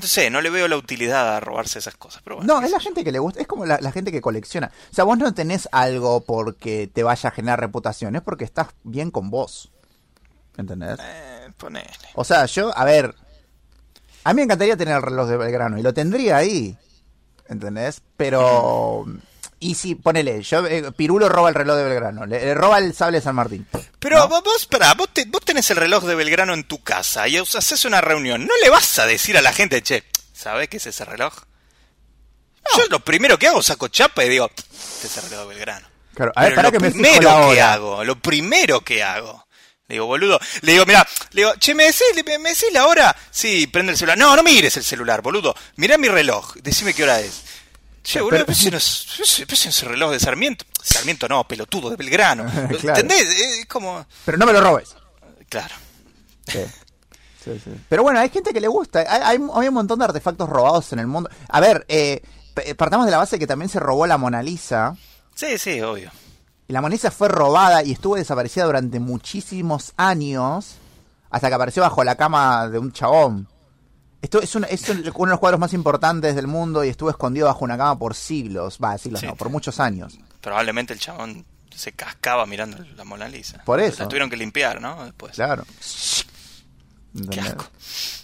no sé, no le veo la utilidad a robarse esas cosas. Pero bueno, No, es la gente que le gusta, es como la, la gente que colecciona. O sea, vos no tenés algo porque te vaya a generar reputación, es porque estás bien con vos. ¿Entendés? Eh, ponele. O sea, yo, a ver, a mí me encantaría tener el reloj de Belgrano y lo tendría ahí. ¿Entendés? Pero... Y si, ponele, yo, eh, Pirulo roba el reloj de Belgrano, le, le roba el sable de San Martín. Pero ¿No? vos, pará, vos, te- vos tenés el reloj de Belgrano en tu casa y os- haces una reunión. No le vas a decir a la gente, che, ¿sabés qué es ese reloj? Yo lo primero que hago, saco chapa y digo, este es el reloj de Belgrano. Claro, a ver, para lo que me primero la que hago, lo primero que hago. Le digo, boludo, le digo, mira, le digo, che, ¿me decís, me decís la hora? Sí, prende el celular. No, no mires el celular, boludo. Mirá mi reloj, decime qué hora es. Che, Pero- boludo, pero ese reloj de Sarmiento. Sarmiento no, pelotudo, de Belgrano. *laughs* Claro. ¿Entendés? Es como... Pero no me lo robes. Claro. Sí. Sí, sí. Pero bueno, hay gente que le gusta. Hay, hay, hay un montón de artefactos robados en el mundo. A ver, eh, p- partamos de la base que también se robó la Mona Lisa. Sí, sí, obvio. La Mona Lisa fue robada y estuvo desaparecida durante muchísimos años. Hasta que apareció bajo la cama de un chabón. Esto es, un- es un- uno de los cuadros más importantes del mundo y estuvo escondido bajo una cama por siglos. Va, siglos Sí. no, por muchos años. Probablemente el chabón se cascaba mirando la Mona Lisa. Por eso. La tuvieron que limpiar, ¿no? Después. Claro. Qué asco.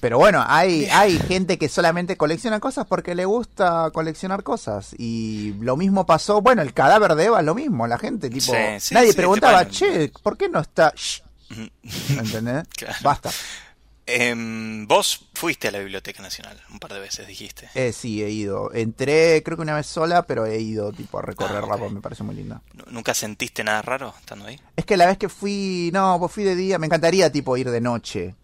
Pero bueno, hay, hay gente que solamente colecciona cosas porque le gusta coleccionar cosas. Y lo mismo pasó, bueno, el cadáver de Eva lo mismo, la gente, tipo, Sí, sí, nadie preguntaba, che, ¿por qué no está? ¿Entendés? *laughs* Claro. Basta. Em, vos fuiste a la Biblioteca Nacional un par de veces, dijiste. Eh, sí, he ido. Entré, creo que una vez sola, pero he ido tipo a recorrerla Ah, porque me parece muy linda. Nu- ¿Nunca sentiste nada raro estando ahí? Es que la vez que fui, no, pues fui de día, me encantaría tipo ir de noche.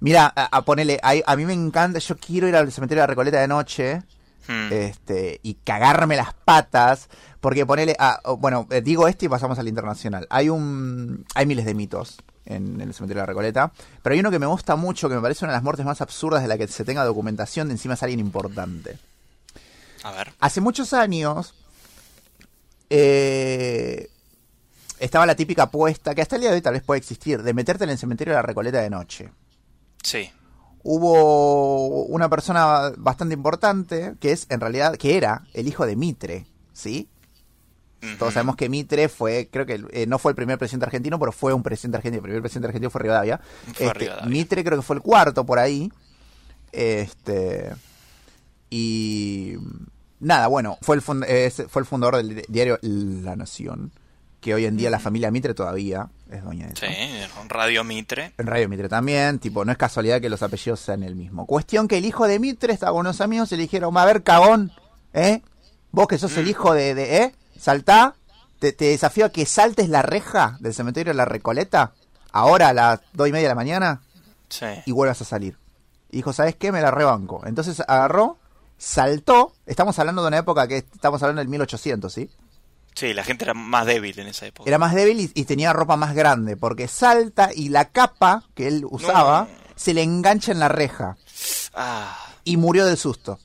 Mira, a, a ponerle, a, a mí me encanta, yo quiero ir al cementerio de la Recoleta de noche. Hmm. este y cagarme las patas porque ponele ah, oh, bueno eh, digo este y pasamos al internacional hay un hay miles de mitos en, el cementerio de la Recoleta pero hay uno que me gusta mucho que me parece una de las muertes más absurdas de la que se tenga documentación de encima es alguien importante A ver. hace muchos años eh, estaba la típica apuesta que hasta el día de hoy tal vez puede existir de meterte en el cementerio de la Recoleta de noche Sí. hubo una persona bastante importante que es en realidad que era el hijo de Mitre, ¿sí? Todos sabemos que Mitre fue, creo que eh, no fue el primer presidente argentino, pero fue un presidente argentino. El primer presidente argentino fue Rivadavia. Fue Este, Rivadavia. Mitre creo que fue el cuarto por ahí. Este y nada, bueno, fue el fund- eh, fue el fundador del di- diario La Nación, que hoy en día la familia Mitre todavía es dueña de eso. Sí, Radio Mitre. En Radio Mitre también, tipo, no es casualidad que los apellidos sean el mismo. Cuestión que el hijo de Mitre estaba con unos amigos y le dijeron, a ver, cagón, ¿eh? Vos que sos el hijo de, de ¿eh? Saltá, te, te desafío a que saltes la reja del cementerio de la Recoleta, ahora a las dos y media de la mañana, Sí. y vuelvas a salir. Y dijo, ¿sabes qué? Me la rebanco. Entonces agarró, saltó, estamos hablando de una época que estamos hablando del 1800, ¿sí? Sí, la gente era más débil en esa época. Era más débil y, y tenía ropa más grande, porque salta y la capa que él usaba No. se le engancha en la reja Ah, y murió del susto.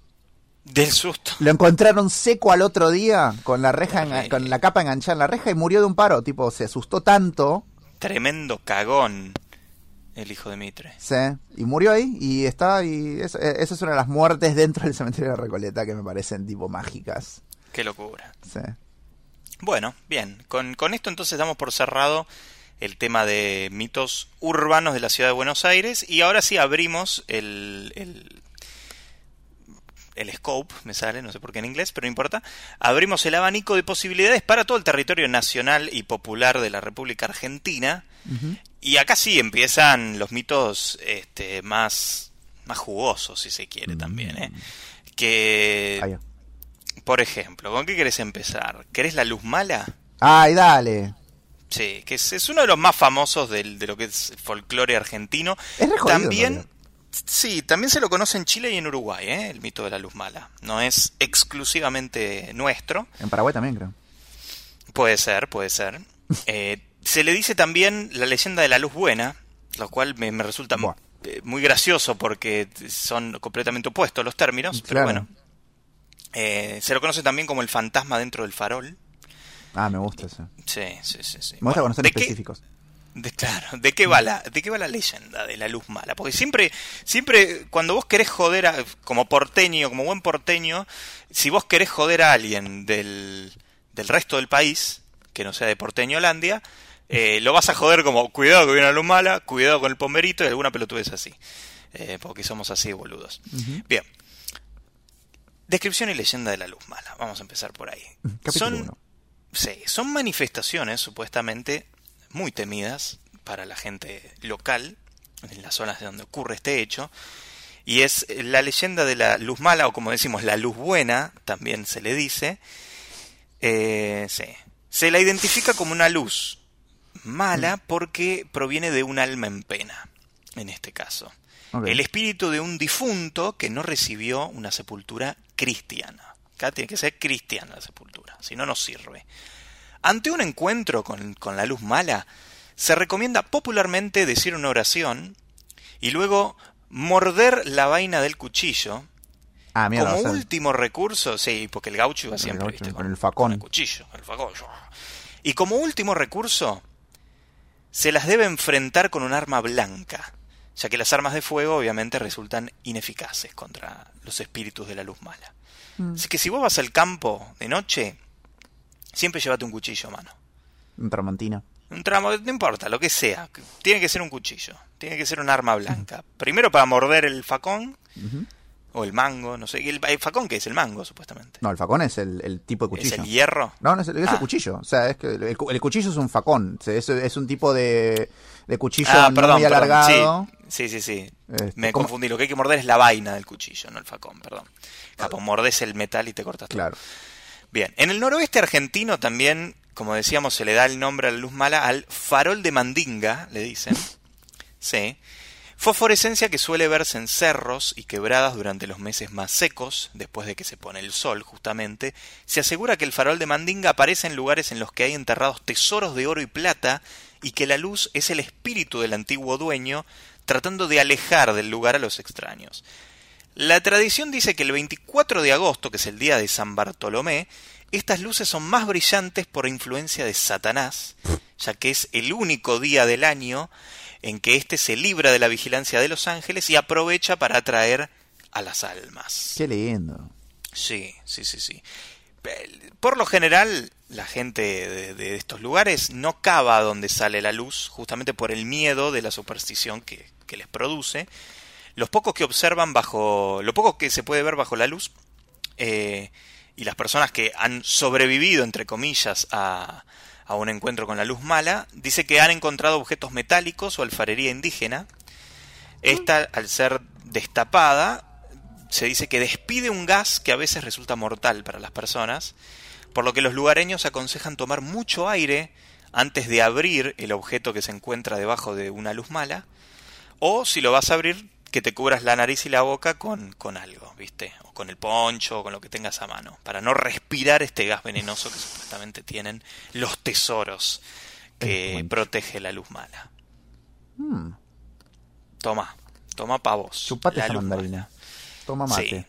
Del susto. Lo encontraron seco al otro día con la reja, con la capa enganchada en la reja y murió de un paro. Tipo, se asustó tanto, Tremendo cagón el hijo de Mitre. ¿sí? y murió ahí. Y está, y eso, eh, eso es una de las muertes dentro del cementerio de la Recoleta que me parecen tipo mágicas. Qué locura. Sí. Bueno, bien. Con, con esto entonces damos por cerrado el tema de mitos urbanos de la ciudad de Buenos Aires y ahora sí abrimos el, el, el scope, me sale, no sé por qué en inglés, pero no importa. Abrimos el abanico de posibilidades para todo el territorio nacional y popular de la República Argentina. Y acá sí empiezan los mitos este, más, más jugosos, si se quiere también. ¿eh? Que, por ejemplo, ¿con qué querés empezar? ¿Querés la luz mala? Ay, dale. Sí, que es, es uno de los más famosos del- de lo que es folclore argentino. Es re jodido, también. Sí, también se lo conoce en Chile y en Uruguay, ¿eh? el mito de la luz mala. No es exclusivamente nuestro. En Paraguay también, creo. Puede ser, puede ser. *laughs* Eh, se le dice también la leyenda de la luz buena, lo cual me, me resulta Buah. eh, muy gracioso porque son completamente opuestos los términos, pero Claro. bueno. Eh, se lo conoce también como el fantasma dentro del farol. Ah, me gusta eso. Sí, sí, sí. sí. Me gusta Bueno, son ¿de qué- específicos. De, claro, ¿de qué va la, de qué va la leyenda de la luz mala? Porque siempre, siempre, cuando vos querés joder a, como porteño, como buen porteño, si vos querés joder a alguien del, del resto del país, que no sea de porteño Holandia, eh, lo vas a joder como, cuidado que viene la luz mala, cuidado con el pomberito y alguna pelotudez así. Eh, porque somos así boludos. Bien. Descripción y leyenda de la luz mala. Vamos a empezar por ahí. Capítulo Son, uno. Sí, son manifestaciones supuestamente muy temidas para la gente local, en las zonas de donde ocurre este hecho, y es eh, la leyenda de la luz mala, o como decimos, la luz buena, también se le dice. Eh, sí. Se la identifica como una luz mala porque proviene de un alma en pena, en este caso. El espíritu de un difunto que no recibió una sepultura cristiana. Acá tiene que ser cristiana la sepultura, si no, no sirve. Ante un encuentro con, con la luz mala, se recomienda popularmente decir una oración y luego morder la vaina del cuchillo Ah, como o sea, último recurso, sí, porque el gaucho el siempre, gaucho, ¿viste? con el facón. el cuchillo, el facón. Y como último recurso, se las debe enfrentar con un arma blanca, ya que las armas de fuego obviamente resultan ineficaces contra los espíritus de la luz mala. Mm. Así que si vos vas al campo de noche, siempre llévate un cuchillo a mano. Un tramontina. Un tramo, no importa, lo que sea. Tiene que ser un cuchillo. Tiene que ser un arma blanca. Primero para morder el facón. O el mango, no sé. ¿El, el facón qué es? El mango, supuestamente. No, el facón es el, el tipo de ¿Es cuchillo. el hierro? No, no es el, es Ah. cuchillo. O sea, es que el, el cu- el cuchillo es un facón. O sea, es, es un tipo de, de cuchillo Ah, no muy perdón. alargado. Sí, sí, sí. sí. Este, Me ¿cómo? confundí. Lo que hay que morder es la vaina del cuchillo, no el facón, perdón. Capo, mordés el metal y te cortas todo. Claro. Bien, en el noroeste argentino también, como decíamos, se le da el nombre a la luz mala al farol de mandinga, le dicen. *laughs* Sí. Fosforescencia que suele verse en cerros y quebradas durante los meses más secos, después de que se pone el sol, justamente. Se asegura que el farol de mandinga aparece en lugares en los que hay enterrados tesoros de oro y plata y que la luz es el espíritu del antiguo dueño tratando de alejar del lugar a los extraños. La tradición dice que el 24 de agosto, que es el día de San Bartolomé, estas luces son más brillantes por influencia de Satanás, ya que es el único día del año en que éste se libra de la vigilancia de los ángeles y aprovecha para atraer a las almas. Qué lindo. Sí, sí, sí, sí. Por lo general, la gente de, de estos lugares no cava donde sale la luz, justamente por el miedo de la superstición que, que les produce. Los pocos que observan bajo, lo poco que se puede ver bajo la luz, eh, y las personas que han sobrevivido, entre comillas, a, a un encuentro con la luz mala, dice que han encontrado objetos metálicos o alfarería indígena. Esta, al ser destapada, se dice que despide un gas que a veces resulta mortal para las personas, por lo que los lugareños aconsejan tomar mucho aire antes de abrir el objeto que se encuentra debajo de una luz mala, o si lo vas a abrir, que te cubras la nariz y la boca con, con algo, ¿viste? O con el poncho o con lo que tengas a mano, para no respirar este gas venenoso que supuestamente tienen los tesoros que protege la luz mala. Mm. Toma, toma pa' vos. Chupate la esa luz mandarina. mala. Toma mate. Sí.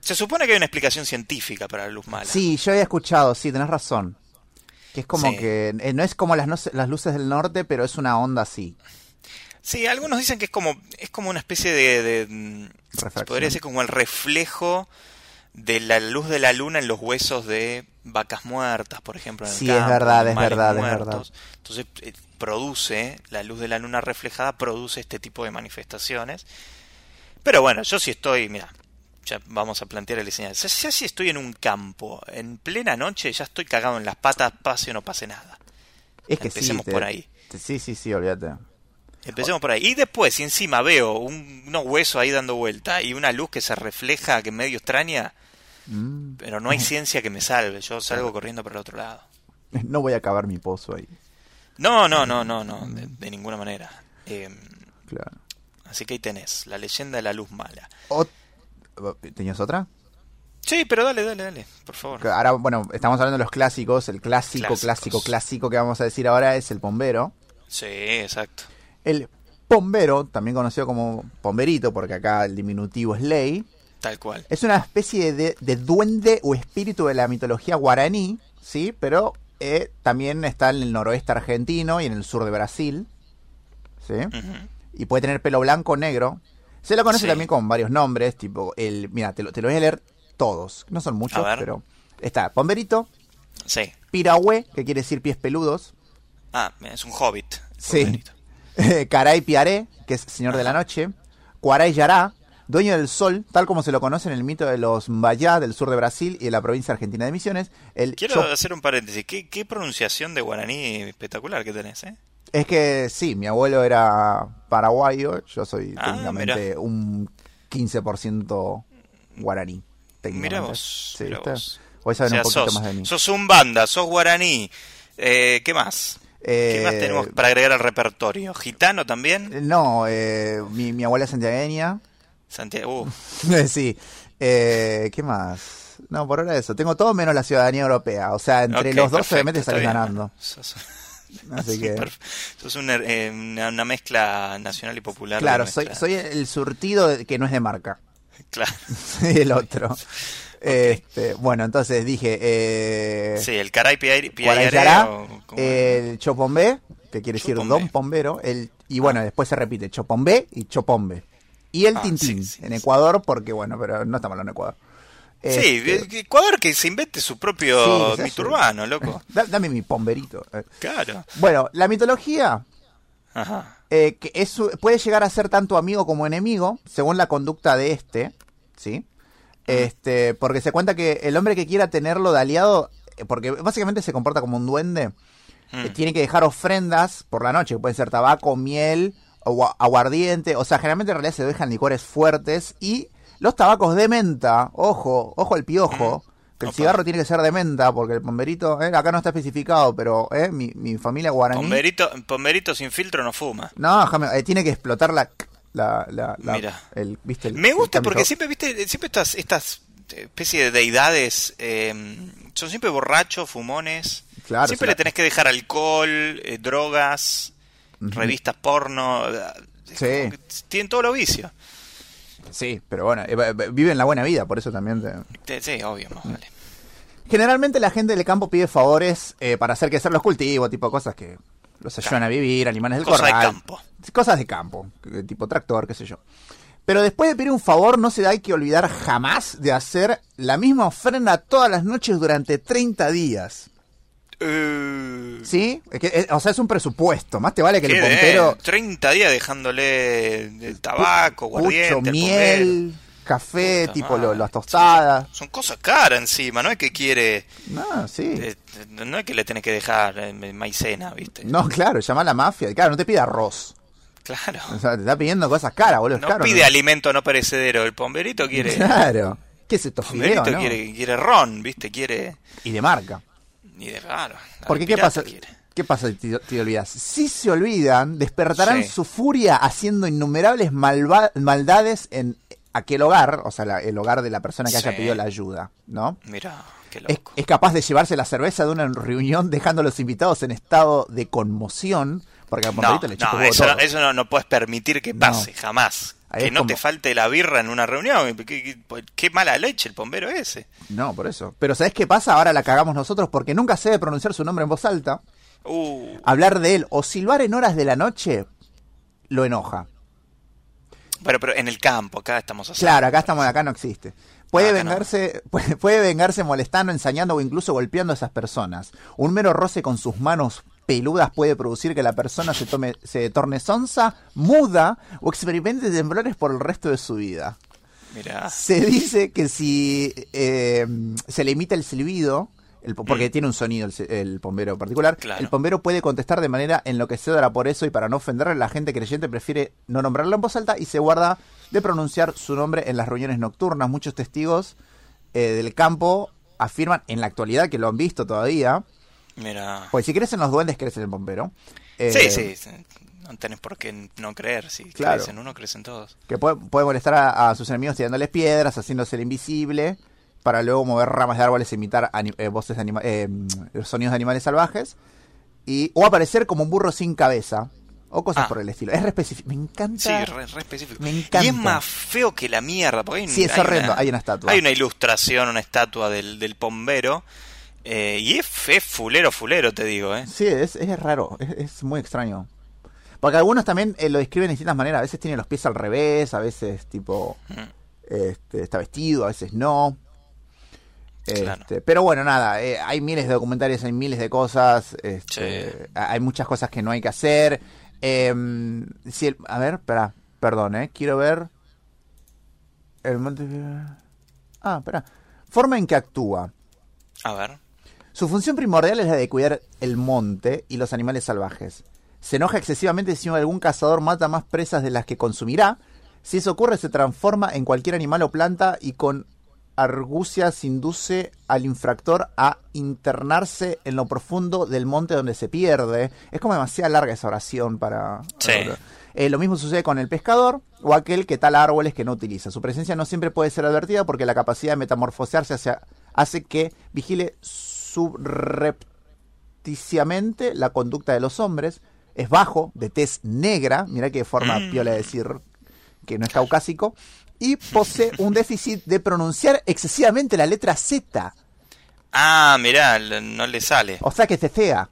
Se supone que hay una explicación científica para la luz mala. Sí, yo había escuchado, sí, tenés razón. Que es como Sí. que eh, no es como las, no- las luces del norte, pero es una onda así. Sí, algunos dicen que es como es como una especie de, de, mm, se podría decir como el reflejo de la luz de la luna en los huesos de vacas muertas, por ejemplo. En el Sí, es campo, verdad, es verdad, es muertos. Entonces eh, produce la luz de la luna reflejada produce este tipo de manifestaciones. Pero bueno, yo sí estoy, mira, ya vamos a plantear el escenario. Ya, ya si estoy en un campo en plena noche, ya estoy cagado en las patas, pase o no pase nada. Es que Empecemos sí. te- por ahí. te- sí, sí, sí, olvídate. Empecemos por ahí. Y después, si encima veo un, unos huesos ahí dando vuelta y una luz que se refleja, que es medio extraña, Mm. pero no hay ciencia que me salve. Yo salgo corriendo para el otro lado. No voy a acabar mi pozo ahí. No, no, no, no, no, de, de ninguna manera. Eh, Claro. así que ahí tenés, la leyenda de la luz mala. Ot- ¿Tenías otra? Sí, pero dale, dale, dale, por favor. Ahora, bueno, estamos hablando de los clásicos. El clásico, Clásicos. clásico, clásico que vamos a decir ahora es el pombero. Sí, exacto. El pombero, también conocido como pomberito, porque acá el diminutivo es ley, Tal cual. es una especie de, de duende o espíritu de la mitología guaraní, ¿sí? Pero eh, también está en el noroeste argentino y en el sur de Brasil, ¿sí? Y puede tener pelo blanco o negro. Se lo conoce Sí. también con varios nombres, tipo el... Mira, te lo, te lo voy a leer todos, no son muchos, pero... Está pomberito, Sí. pirahue, que quiere decir pies peludos, Ah, es un hobbit. Sí. Pomberito. *laughs* Caray Piaré, que es señor de la noche, Cuaray Yará, dueño del sol, tal como se lo conoce en el mito de los Mbayá del sur de Brasil y de la provincia argentina de Misiones. El Quiero hacer un paréntesis. ¿Qué, qué pronunciación de guaraní espectacular que tenés, ¿eh? Es que sí, mi abuelo era paraguayo, yo soy Ah, técnicamente un 15% guaraní. Mira vos, Sí, ¿viste? vos. Hoy saben O sea, un poquito sos, más de mí. sos un banda, sos guaraní. Eh, ¿Qué más? ¿Qué Eh, más tenemos para agregar al repertorio? ¿Gitano también? No, eh, mi, mi abuela es santiagueña. Santiago. Uh, *laughs* sí. Eh, ¿Qué más? No, por ahora eso. Tengo todo menos la ciudadanía europea. O sea, entre los dos obviamente salís ganando. *laughs* Sos, *laughs* Así que, sos una, eh, una- una mezcla nacional y popular. claro, soy, soy el surtido que no es de marca. Claro. Soy el otro. Este, bueno, entonces dije, eh, Sí, el caray piay- Guarayará, piayaré o como- el chopombé, que quiere decir don pombero, el, y bueno, después se repite chopombé y chopombe. Y el Ah, tintín, sí, sí, en. Ecuador, porque bueno, pero no estamos hablando de Ecuador. Sí, Este, Ecuador que se invente su propio Sí, ¿qué es mito urbano, loco. *laughs* da- dame mi pomberito. eh. Claro. Bueno, la mitología Ajá. eh, que es, puede llegar a ser tanto amigo como enemigo, según la conducta de este, ¿sí? Este, porque se cuenta que el hombre que quiera tenerlo de aliado, eh, porque básicamente se comporta como un duende, eh, Mm. tiene que dejar ofrendas por la noche, que pueden ser tabaco, miel, o aguardiente, o sea, generalmente en realidad se dejan licores fuertes y los tabacos de menta, ojo, ojo al piojo, que el Opa. cigarro tiene que ser de menta, porque el pomberito, eh, acá no está especificado, pero eh, mi, mi familia guaraní... Pomberito, Pomberito sin filtro no fuma. No, déjame, eh, tiene que explotar la, la, la, la- Mira. el, ¿viste? el- Me gusta porque siempre, viste, siempre estas, estas especie de deidades eh, son siempre borrachos, fumones. Claro, siempre le tenés que dejar alcohol, eh, drogas, revistas porno. eh, Sí. que Tienen todos los vicios. Sí, pero bueno, eh, eh, viven la buena vida, por eso también. te- Te- Sí, obvio, más vale. Generalmente la gente del campo pide favores eh, para hacer crecer los cultivos, tipo cosas que los ayudan a vivir, animales del Cosa de corral. campo. Cosas de campo, tipo tractor, qué sé yo. Pero después de pedir un favor, no se da hay que olvidar jamás de hacer la misma ofrenda todas las noches durante 30 días. Eh, ¿Sí? Es que, eh, o sea, es un presupuesto. Más te vale que el de- pompero 30 días dejándole el tabaco, guardiente, Mucho el miel, café, Puta tipo lo- las tostadas. Son cosas caras encima, no es que quiere, No, sí. eh, no es que le tenés que dejar eh, maicena, ¿viste? No, claro, llama a la mafia. Claro, no te pide arroz. Claro. O sea, te está pidiendo cosas caras, boludo. No caro, pide ¿no? alimento no perecedero, el pomberito quiere, Claro. ¿Qué es esto, fideo, pomberito no? quiere, quiere ron, ¿viste? Quiere Y de marca. ni de raro. Porque, ¿qué pasa? quiere. ¿Qué pasa si te, te olvidas? Si se olvidan, despertarán Sí. su furia haciendo innumerables malva- maldades en aquel hogar, o sea, la- el hogar de la persona que haya pedido la ayuda, ¿no? Mira, qué Es, loco. es capaz de llevarse la cerveza de una reunión dejando a los invitados en estado de conmoción, porque al No, le no, eso, todo. eso no, no puedes permitir que No. pase, jamás. Ahí que no como- te falte la birra en una reunión. ¿Qué, qué- qué mala leche el bombero ese. No, por eso. Pero ¿sabes qué pasa? Ahora la cagamos nosotros porque nunca se debe pronunciar su nombre en voz alta. Uh, Hablar de él o silbar en horas de la noche lo enoja. Bueno, pero en el campo, acá estamos haciendo. Claro, acá estamos, acá no existe. Puede Ah, no. vengarse, *laughs* puede, puede vengarse molestando, ensañando o incluso golpeando a esas personas. Un mero roce con sus manos peludas puede producir que la persona se tome, se torne sonsa, muda o experimente temblores por el resto de su vida. Mira, Se dice que si eh, se le imita el silbido, el po- porque tiene un sonido el, el bombero particular, Mm. Claro. el bombero puede contestar de manera enloquecedora por eso y para no ofenderle, la gente creyente prefiere no nombrarlo en voz alta y se guarda de pronunciar su nombre en las reuniones nocturnas. Muchos testigos eh, del campo afirman en la actualidad que lo han visto todavía, mira. pues si crees en los duendes, crees en el bombero. Eh, sí, sí, sí, no tenés por qué no creer. Si Claro. crees en uno, crees en todos. Que puede, puede molestar a, a sus enemigos tirándoles piedras, haciéndose el invisible, para luego mover ramas de árboles e imitar eh, voces de anima- eh, mm, sonidos de animales salvajes. Y, o aparecer como un burro sin cabeza. O cosas Ah. por el estilo. Es re específico. Me encanta. Sí, re, re específico. Me encanta. Y es más feo que la mierda. Porque hay, un- Sí, es hay horrendo. una- Hay una estatua. Hay una ilustración, una estatua del, del bombero. eh, y es, es fulero, fulero, te digo, ¿eh? Sí, es, es raro. Es, es muy extraño. Porque algunos también eh, lo describen de distintas maneras. A veces tiene los pies al revés, a veces tipo Mm. este, está vestido, a veces no. Claro. Este, pero bueno, nada, eh, hay miles de documentarios, hay miles de cosas, este, Sí. hay muchas cosas que no hay que hacer. Eh, si el- a ver, espera, perdón, eh, quiero ver el monte. Ah, espera, forma en que actúa. A ver. Su función primordial es la de cuidar el monte y los animales salvajes. Se enoja excesivamente si algún cazador mata más presas de las que consumirá. Si eso ocurre, se transforma en cualquier animal o planta y con argucias induce al infractor a internarse en lo profundo del monte donde se pierde. Es como demasiado larga esa oración para... Sí. Eh, lo mismo sucede con el pescador o aquel que tala árboles que no utiliza. Su presencia no siempre puede ser advertida porque la capacidad de metamorfosearse hacia- hace que vigile subrepticiamente la conducta de los hombres. Es bajo, de tez negra, mira qué forma Mm. piola de decir que no es caucásico, y posee un déficit de pronunciar excesivamente la letra Z. Ah, mirá, no le sale. O sea que cecea,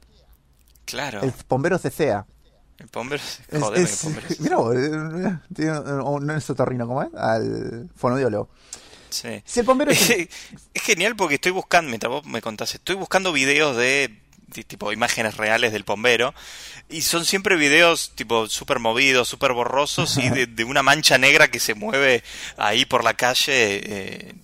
Claro. el bombero cecea. El bombero. Es- Joder, es- el bombero. *laughs* mirá no es otorrino, ¿cómo es? Al fonodiólogo. Sí. Si el bombero es Es, es genial porque estoy buscando, mientras vos me contás, estoy buscando videos de, de tipo imágenes reales del bombero y son siempre videos tipo súper movidos, súper borrosos y de, de una mancha negra que se mueve ahí por la calle. eh,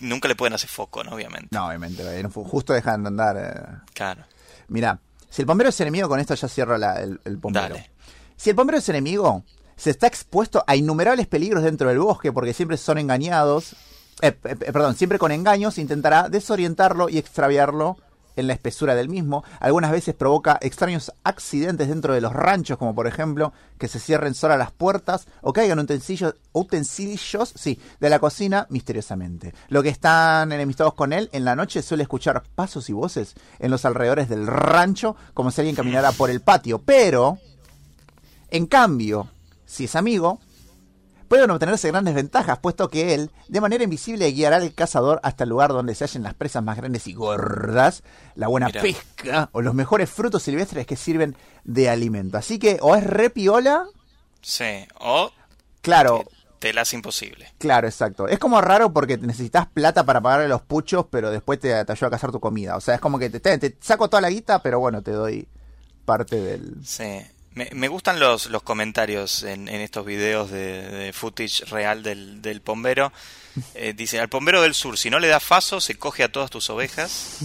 nunca le pueden hacer foco, ¿no? Obviamente. No, obviamente, justo dejan de andar. eh. Claro. Mirá, si el bombero es enemigo, con esto ya cierro la- el, el bombero. Dale. Si el bombero es enemigo, se está expuesto a innumerables peligros dentro del bosque porque siempre son engañados. eh, eh, perdón, siempre con engaños intentará desorientarlo y extraviarlo en la espesura del mismo. Algunas veces provoca extraños accidentes dentro de los ranchos, como por ejemplo que se cierren solas las puertas o caigan utensilios, utensilios sí, de la cocina misteriosamente. Lo que están enemistados con él en la noche suele escuchar pasos y voces en los alrededores del rancho, como si alguien caminara por el patio. Pero, en cambio, si es amigo, pueden obtenerse grandes ventajas, puesto que él, de manera invisible, guiará al cazador hasta el lugar donde se hallen las presas más grandes y gordas, la buena pesca o los mejores frutos silvestres que sirven de alimento. Así que, o es re piola, Sí. O claro, te la hace imposible. claro, exacto. Es como raro porque necesitas plata para pagarle los puchos, pero después te, te ayuda a cazar tu comida. O sea, es como que te, te- te saco toda la guita, pero bueno, te doy parte del... Sí. Me, me gustan los, los comentarios en, en estos videos de, de footage real del, del pombero. *laughs* Eh, dice, al pombero del sur, si no le das faso, se coge a todas tus ovejas.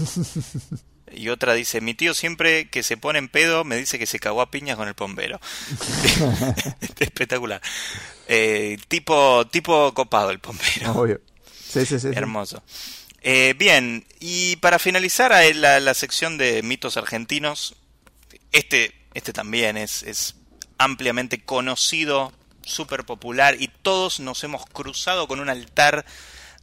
Y otra dice, mi tío siempre que se pone en pedo me dice que se cagó a piñas con el pombero. *laughs* *laughs* Espectacular. Eh, tipo, tipo copado el pombero. Obvio. Sí, sí, sí. sí. Hermoso. Eh, bien, y para finalizar eh, la, la sección de mitos argentinos, Este, este también es, es ampliamente conocido, súper popular y todos nos hemos cruzado con un altar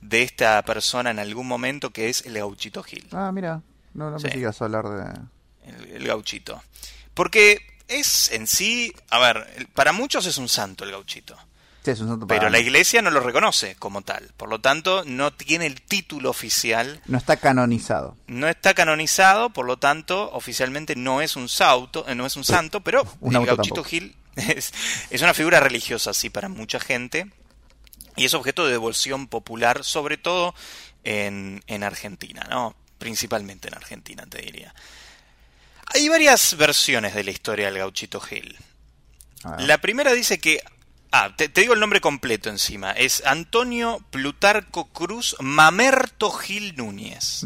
de esta persona en algún momento que es el Gauchito Gil. Ah, mira, no, no me Sí. sigas a hablar de... El, el Gauchito. Porque es en sí, a ver, para muchos es un santo el Gauchito. Sí, es un santo Pero la iglesia no lo reconoce como tal. Por lo tanto, no tiene el título oficial No está canonizado. no está canonizado, por lo tanto, oficialmente no es un sauto, eh, no es un santo, pero *laughs* Un el gauchito tampoco. Gil *laughs* es, es una figura religiosa, sí, para mucha gente, y es objeto de devoción popular, sobre todo en, en Argentina, ¿no? Principalmente en Argentina, te diría. Hay varias versiones de la historia del gauchito Gil. La primera dice que. Ah, te, te digo el nombre completo encima. Es Antonio Plutarco Cruz Mamerto Gil Núñez.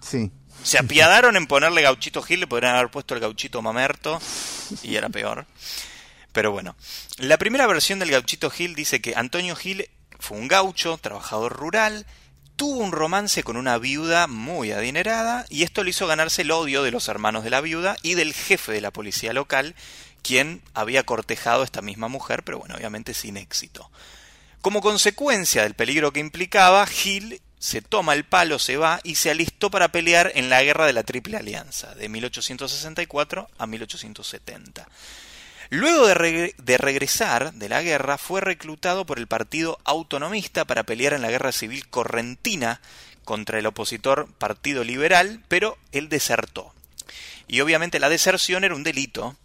Sí. Se apiadaron en ponerle gauchito Gil, le podrían haber puesto el gauchito Mamerto y era peor. Pero bueno, la primera versión del gauchito Gil dice que Antonio Gil fue un gaucho, trabajador rural, tuvo un romance con una viuda muy adinerada y esto le hizo ganarse el odio de los hermanos de la viuda y del jefe de la policía local, quien había cortejado a esta misma mujer, pero bueno, obviamente sin éxito. Como consecuencia del peligro que implicaba, Gil se toma el palo, se va y se alistó para pelear en la guerra de la Triple Alianza, de 1864 a 1870. Luego de, de regresar de la guerra, fue reclutado por el Partido Autonomista para pelear en la Guerra Civil Correntina contra el opositor Partido Liberal, pero él desertó. Y obviamente la deserción era un delito,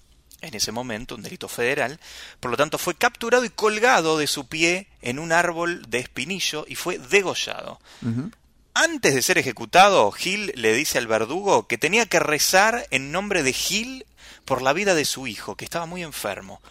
en ese momento, un delito federal, por lo tanto fue capturado y colgado de su pie en un árbol de espinillo y fue degollado. Antes de ser ejecutado, Gil le dice al verdugo que tenía que rezar en nombre de Gil por la vida de su hijo, que estaba muy enfermo.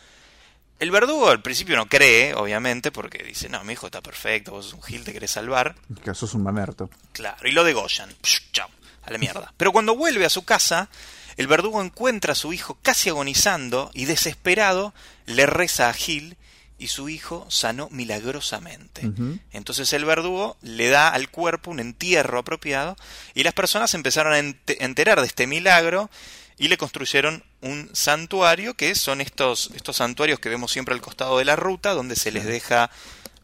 El verdugo al principio no cree, obviamente, porque dice, no, mi hijo está perfecto, vos sos un Gil, te querés salvar. Que sos un mamerto. Claro, y lo degollan. Psh, chao, a la mierda. Pero cuando vuelve a su casa, el verdugo encuentra a su hijo casi agonizando y desesperado le reza a Gil y su hijo sanó milagrosamente. Entonces el verdugo le da al cuerpo un entierro apropiado y las personas empezaron a ente- enterar de este milagro y le construyeron un santuario que son estos, estos santuarios que vemos siempre al costado de la ruta donde se les deja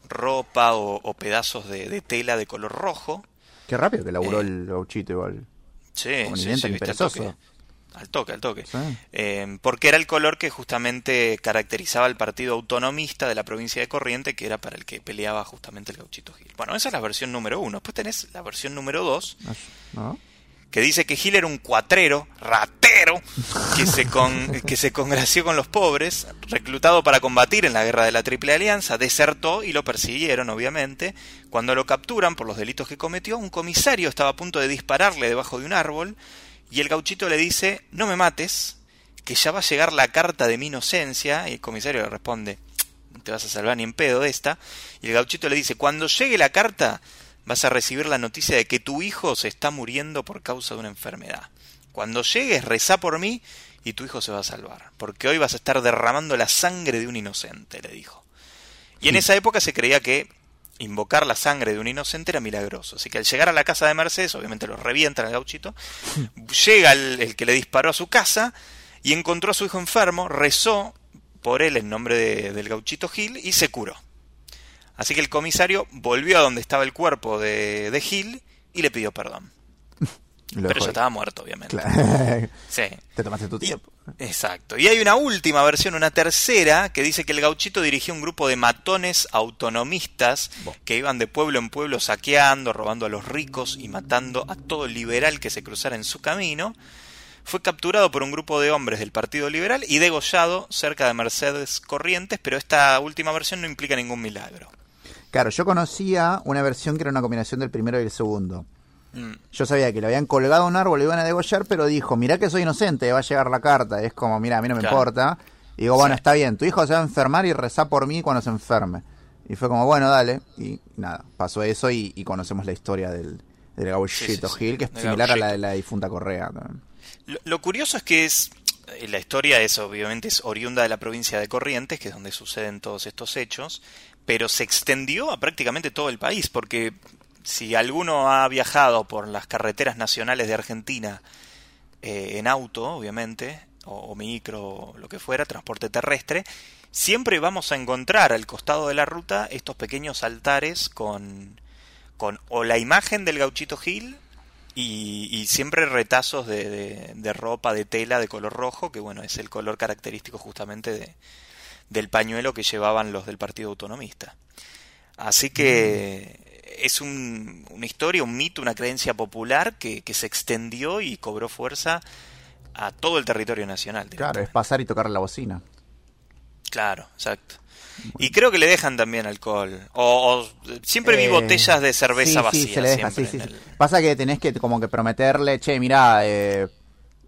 ropa o, o pedazos de, de tela de color rojo. Qué rápido que laburó Eh. el gauchito igual. Sí, sí, sí, al toque. Al toque. Sí. Eh, porque era el color que justamente caracterizaba al partido autonomista de la provincia de Corriente, que era para el que peleaba justamente el gauchito Gil. Bueno, esa es la versión número uno. Después tenés la versión número dos, ¿No? que dice que Gil era un cuatrero, ratero, que se, con, *laughs* que se congració con los pobres, reclutado para combatir en la guerra de la Triple Alianza, desertó y lo persiguieron, obviamente. Cuando lo capturan por los delitos que cometió, un comisario estaba a punto de dispararle debajo de un árbol, y el gauchito le dice, no me mates, que ya va a llegar la carta de mi inocencia, y el comisario le responde, no te vas a salvar ni en pedo de esta, y el gauchito le dice, cuando llegue la carta, vas a recibir la noticia de que tu hijo se está muriendo por causa de una enfermedad. Cuando llegues, reza por mí y tu hijo se va a salvar, porque hoy vas a estar derramando la sangre de un inocente, le dijo. Y en esa época se creía que invocar la sangre de un inocente era milagroso. Así que al llegar a la casa de Mercedes, obviamente lo revientan al gauchito, llega el, el que le disparó a su casa y encontró a su hijo enfermo, rezó por él en nombre de- del gauchito Gil y se curó. Así que el comisario volvió a donde estaba el cuerpo de, de Gil y le pidió perdón. Lo Pero ahí. estaba muerto, obviamente. Claro. *laughs* Sí. Te tomaste tu tiempo. Exacto. Y hay una última versión, una tercera, que dice que el gauchito dirigió un grupo de matones autonomistas que iban de pueblo en pueblo saqueando, robando a los ricos y matando a todo liberal que se cruzara en su camino. Fue capturado por un grupo de hombres del Partido Liberal y degollado cerca de Mercedes Corrientes, pero esta última versión no implica ningún milagro. Claro, yo conocía una versión que era una combinación del primero y el segundo. Mm, Yo sabía que le habían colgado un árbol, le iban a degollar, pero dijo, mirá que soy inocente, va a llegar la carta. Es como, mira, a mí no me Claro. importa. Y digo, bueno, Sí. está bien, tu hijo se va a enfermar y reza por mí cuando se enferme. Y fue como, bueno, dale. Y nada, pasó eso y, y conocemos la historia del, del gauchito Sí, sí, sí, Gil, que es similar a la de la difunta Correa. Lo, lo curioso es que es eh, la historia es obviamente es oriunda de la provincia de Corrientes, que es donde suceden todos estos hechos, pero se extendió a prácticamente todo el país, porque si alguno ha viajado por las carreteras nacionales de Argentina eh, en auto, obviamente, o, micro, o lo que fuera, transporte terrestre, siempre vamos a encontrar al costado de la ruta estos pequeños altares con, con o la imagen del gauchito Gil y, siempre retazos de, de, ropa de tela de color rojo, que bueno, es el color característico justamente de, del pañuelo que llevaban los del Partido Autonomista. Así que mm. Es un, una historia, un mito, una creencia popular que, que, se extendió y cobró fuerza a todo el territorio nacional. Claro, es pasar y tocar la bocina. Claro, exacto. Y creo que le dejan también alcohol. O, siempre vi eh, botellas de cerveza vacía. Sí, se le deja, sí, sí, Pasa que tenés que como que prometerle, che, mira, eh,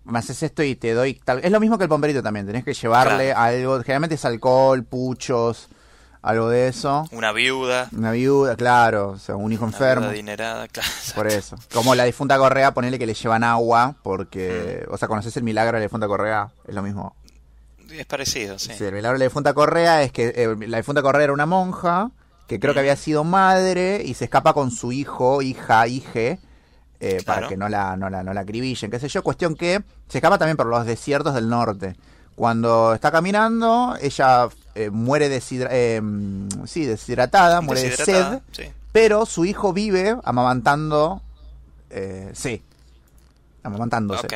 me haces esto y te doy tal. Es lo mismo que el pomberito también. Tenés que llevarle algo. Generalmente es alcohol, puchos, algo de eso. Una viuda. Una viuda, claro. O sea, un hijo enfermo. adinerada, *laughs* claro. Por eso. Como la difunta Correa, ponele que le llevan agua, porque. Mm. O sea, conoces el milagro de la difunta Correa, es lo mismo. Es parecido, sí. el milagro de la difunta Correa es que eh, la difunta Correa era una monja que creo que había sido madre y se escapa con su hijo, hija, hije, eh, para que no la, no, la, no la acribillen, qué sé yo. Cuestión que se escapa también por los desiertos del norte. Cuando está caminando, ella eh, muere sí, deshidratada, muere de sed, pero su hijo vive amamantando, sí, amamantándose.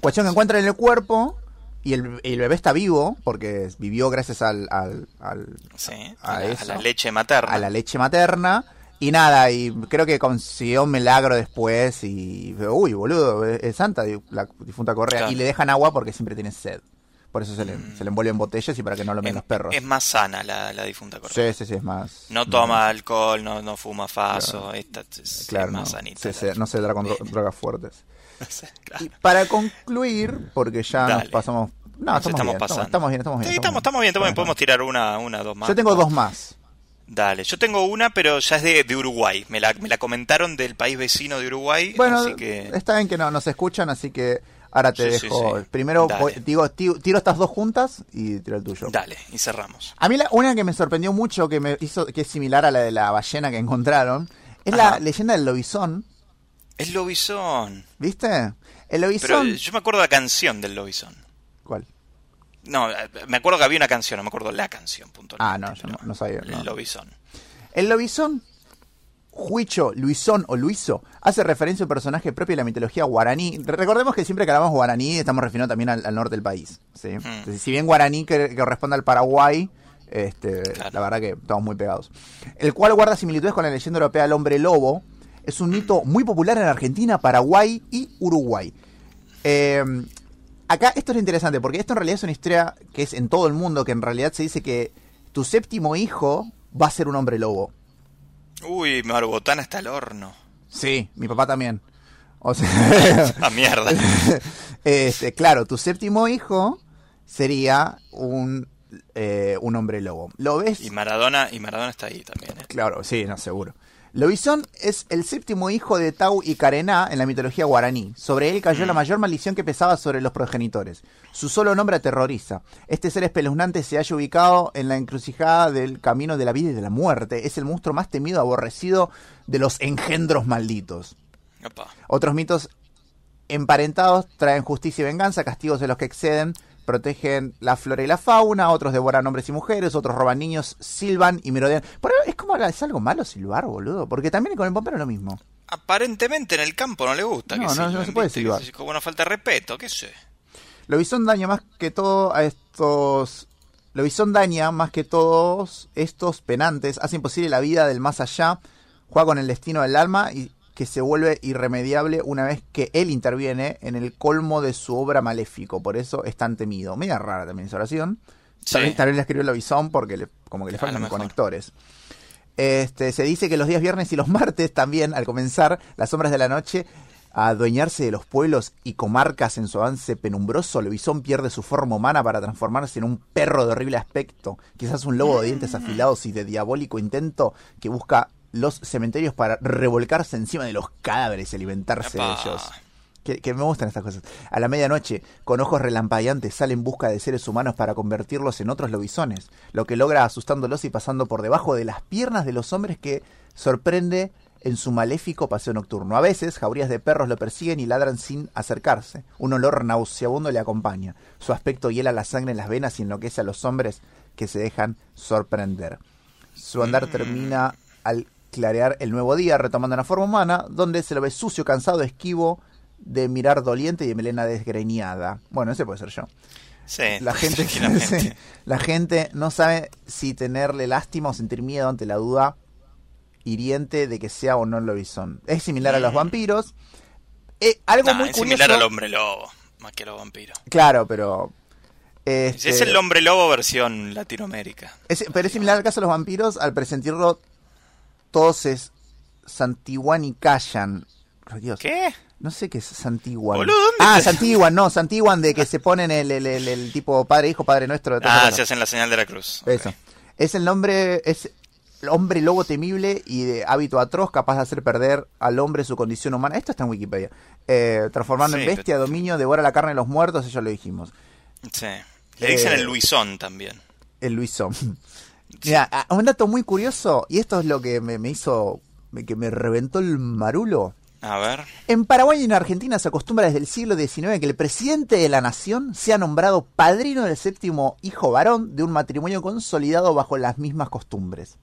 Cuestión que encuentra en el cuerpo y el, el, bebé está vivo porque vivió gracias al, al, a, la, leche materna. A la leche materna. Y nada, y creo que consiguió un milagro después y... Uy, boludo, es santa la difunta Correa. Y le dejan agua porque siempre tiene sed. Por eso se le, mm. se le envuelve en botellas y para que no lo vean los perros. Es más sana la, la difunta Correa. Sí, sí, sí, es más... No toma alcohol, no, no fuma faso, esta es, más no, sanita. no se da con drogas fuertes. *laughs* Y para concluir, porque ya nos pasamos. No, estamos, bien, estamos, estamos, bien, estamos bien. Sí, estamos, estamos bien, estamos bien. Podemos tirar una, una, dos más. Yo tengo dos más. Dale, yo tengo una, pero ya es de, de Uruguay. Me la, me la, comentaron del país vecino de Uruguay. Bueno, así que... está bien que no nos escuchan, así que ahora te dejo. Primero digo, tiro, estas dos juntas y tiro el tuyo. Dale, y cerramos. A mí la, una que me sorprendió mucho, que me hizo, que es similar a la de la ballena que encontraron, es la leyenda del lobizón. El lobizón. ¿Viste? El lobizón. yo me acuerdo de la canción del lobizón. ¿Cuál? No, me acuerdo que había una canción, no me acuerdo la canción, punto. Ah, no, yo no, sabía. El lobizón. El lobizón, Huicho, Luisón o Luiso, hace referencia a un personaje propio de la mitología guaraní. Recordemos que siempre que hablamos guaraní estamos refiriendo también al, norte del país. ¿sí? Hmm. si bien guaraní que, corresponde al Paraguay, este, la verdad que estamos muy pegados. El cual guarda similitudes con la leyenda europea del hombre lobo, es un mito muy popular en Argentina, Paraguay y Uruguay. Eh, acá esto es interesante porque esto en realidad es una historia que es en todo el mundo, que en realidad se dice que tu séptimo hijo va a ser un hombre lobo. Uy, Marbotán está al horno. Sí, mi papá también. O sea, a *laughs* mierda. *laughs* este, claro, tu séptimo hijo sería un, eh, un hombre lobo. ¿Lo ves? Y Maradona, y Maradona está ahí también. ¿eh? Claro, sí, no, seguro. Lobizón es el séptimo hijo de Tau y Karená en la mitología guaraní. Sobre él cayó la mm. mayor maldición que pesaba sobre los progenitores. Su solo nombre aterroriza. Este ser espeluznante se halla ubicado en la encrucijada del camino de la vida y de la muerte. Es el monstruo más temido, aborrecido de los engendros malditos. Otros mitos emparentados traen justicia y venganza, castigos de los que exceden, protegen la flora y la fauna, otros devoran hombres y mujeres, otros roban niños, silban y merodean. Por es como es algo malo silbar, boludo, porque también con el bombero es lo mismo. Aparentemente en el campo no le gusta. No, no, no, se puede silbar. Como una falta de respeto, qué sé. Lobizón daña más que todo a estos... Lobizón daña más que todos estos penantes, hace imposible la vida del más allá, juega con el destino del alma y que se vuelve irremediable una vez que él interviene en el colmo de su obra maléfico. Por eso es tan temido. Media rara también esa oración. Tal, vez, le escribió el porque le, como que le faltan conectores. Este, se dice que los días viernes y los martes también, al comenzar las sombras de la noche, a adueñarse de los pueblos y comarcas en su avance penumbroso, Lobizón pierde su forma humana para transformarse en un perro de horrible aspecto, quizás un lobo de dientes mm. afilados y de diabólico intento que busca los cementerios para revolcarse encima de los cadáveres y alimentarse de ellos. Que, me gustan estas cosas. A la medianoche, con ojos relampagueantes, sale en busca de seres humanos para convertirlos en otros lobisones, lo que logra asustándolos y pasando por debajo de las piernas de los hombres que sorprende en su maléfico paseo nocturno. A veces, jaurías de perros lo persiguen y ladran sin acercarse. Un olor nauseabundo le acompaña. Su aspecto hiela la sangre en las venas y enloquece a los hombres que se dejan sorprender. Su andar termina al clarear el nuevo día, retomando una forma humana, donde se lo ve sucio, cansado, esquivo, de mirar doliente y de melena desgreñada. Bueno, ese puede ser yo. Sí, La *laughs* gente, *laughs* la gente no sabe si tenerle lástima o sentir miedo ante la duda hiriente de que sea o no el lobizón. Es similar a los vampiros. Eh, algo Nah, muy es curioso. similar al hombre lobo, más que a los vampiros. Claro, pero. este, Es el hombre lobo versión Latinoamérica. es- pero es similar al caso de los vampiros. Al presentirlo, todos es santiguan y callan. Dios. ¿Qué? No sé qué es Santiguan. Boludo, ¿dónde ah, Santiguan, no, Santiguan de que se ponen el, el, el- el tipo padre, hijo, padre nuestro. Ah, se hacen la señal de la cruz. Eso. Es el nombre, es el hombre lobo temible y de hábito atroz, capaz de hacer perder al hombre su condición humana. Esto está en Wikipedia. Eh, transformando Sí, en bestia, dominio, devora la carne de los muertos, eso lo dijimos. Sí. Le dicen Eh, el Luisón también. El Luisón. *laughs* Mira, un dato muy curioso, y esto es lo que me, me hizo, me- que me reventó el marulo. A ver. En Paraguay y en Argentina se acostumbra desde el siglo XIX que el presidente de la nación sea nombrado padrino del séptimo hijo varón de un matrimonio consolidado bajo las mismas costumbres.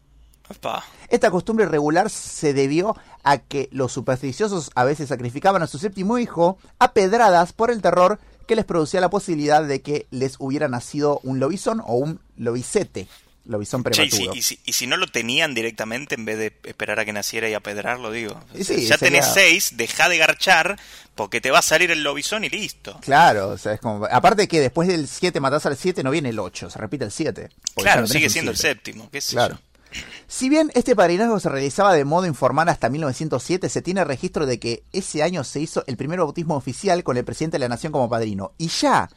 Opa. Esta costumbre regular se debió a que los supersticiosos a veces sacrificaban a su séptimo hijo a pedradas por el terror que les producía la posibilidad de que les hubiera nacido un lobizón o un lobicete, Che, y, si, prematuro. y si- y si no lo tenían directamente en vez de esperar a que naciera y apedrarlo, digo. Y sí, ya sería- tenés seis, deja de garchar porque te va a salir el lobizón y listo. Claro, o sea, es como... Aparte que después del 7 matás al 7 no viene el 8, se repite el 7. porque ya Claro, no sigue siendo el 7. séptimo. ¿qué sé Claro. yo. Si bien este padrinazgo se realizaba de modo informal hasta 1907, se tiene registro de que ese año se hizo el primer bautismo oficial con el presidente de la nación como padrino. Y ya,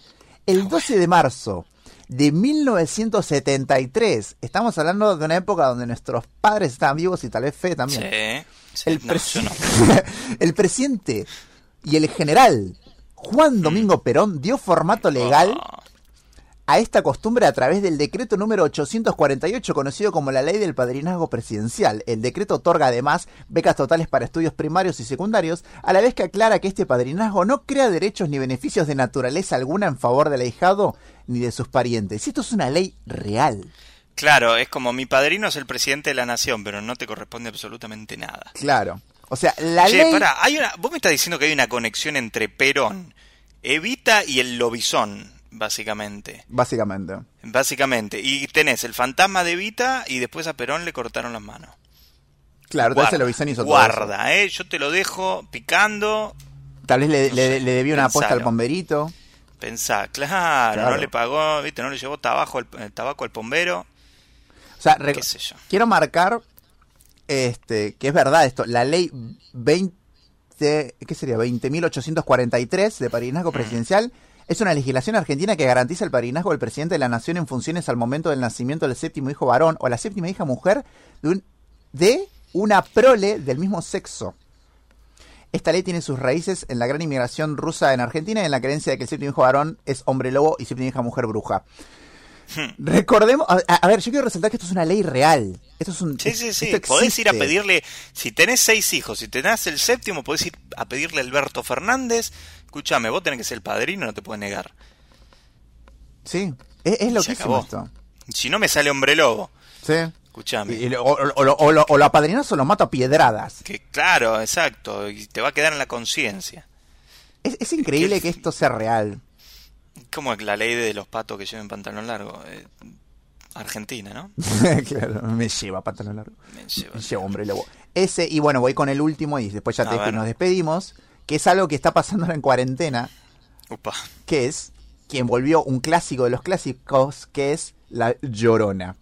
el 12 de marzo de 1973, estamos hablando de una época donde nuestros padres estaban vivos y tal vez Fe también. Sí. sí, el, no, presi- yo no. *laughs* el presidente y el general Juan Domingo Perón dio formato legal Ah, a esta costumbre a través del decreto número 848, conocido como la Ley del Padrinazgo Presidencial. El decreto otorga además becas totales para estudios primarios y secundarios, a la vez que aclara que este padrinazgo no crea derechos ni beneficios de naturaleza alguna en favor del ahijado ni de sus parientes. Esto es una ley real. Claro, es como mi padrino es el presidente de la nación, pero no te corresponde absolutamente nada. Claro. O sea, la Che, ley... pará, hay una, vos me estás diciendo que hay una conexión entre Perón, Evita y el lobizón, básicamente. Básicamente. Básicamente. Y tenés el fantasma de Evita y después a Perón le cortaron las manos. Claro, tal vez el Lobizón hizo todo guarda, eh, yo te lo dejo picando. eso. Tal vez le, No le- sé, le debió una apuesta al bomberito. Pensá, claro, Claro. no le pagó, viste, no le llevó tabaco el, el tabaco al bombero. O sea, re- Qué sé yo. quiero marcar este que es verdad esto. La ley 20, ¿qué sería? 20.843 de Mm. padrinazgo presidencial es una legislación argentina que garantiza el padrinazgo del presidente de la nación en funciones al momento del nacimiento del séptimo hijo varón o la séptima hija mujer de, un- de una prole del mismo sexo. Esta ley tiene sus raíces en la gran inmigración rusa en Argentina y en la creencia de que el séptimo hijo varón es hombre lobo y séptima hija mujer bruja. Hmm. Recordemos, a, a ver, yo quiero resaltar que esto es una ley real. Esto es un. Sí, sí, sí. Podés ir a pedirle, si tenés seis hijos, si tenés el séptimo, podés ir a pedirle a Alberto Fernández. Escúchame, vos tenés que ser el padrino, no te puedes negar. Sí, es, es loquísimo acabó. esto. Si no me sale hombre lobo, Sí. Escúchame. Y- o, o, lo- o, lo- o lo apadrinas o lo mato a piedradas. Que claro, exacto, y te va a quedar en la conciencia. Es, es increíble Que- que esto sea real. Como la ley de los patos que lleven pantalón largo. eh, Argentina, ¿no? *laughs* claro, me lleva pantalón largo. Me lleva- Me lleva hombre lobo. Ese, y bueno, voy con el último y después ya te nos despedimos. Que es algo que está pasando ahora en cuarentena. Upa. Que es quien volvió un clásico de los clásicos, que es La Llorona.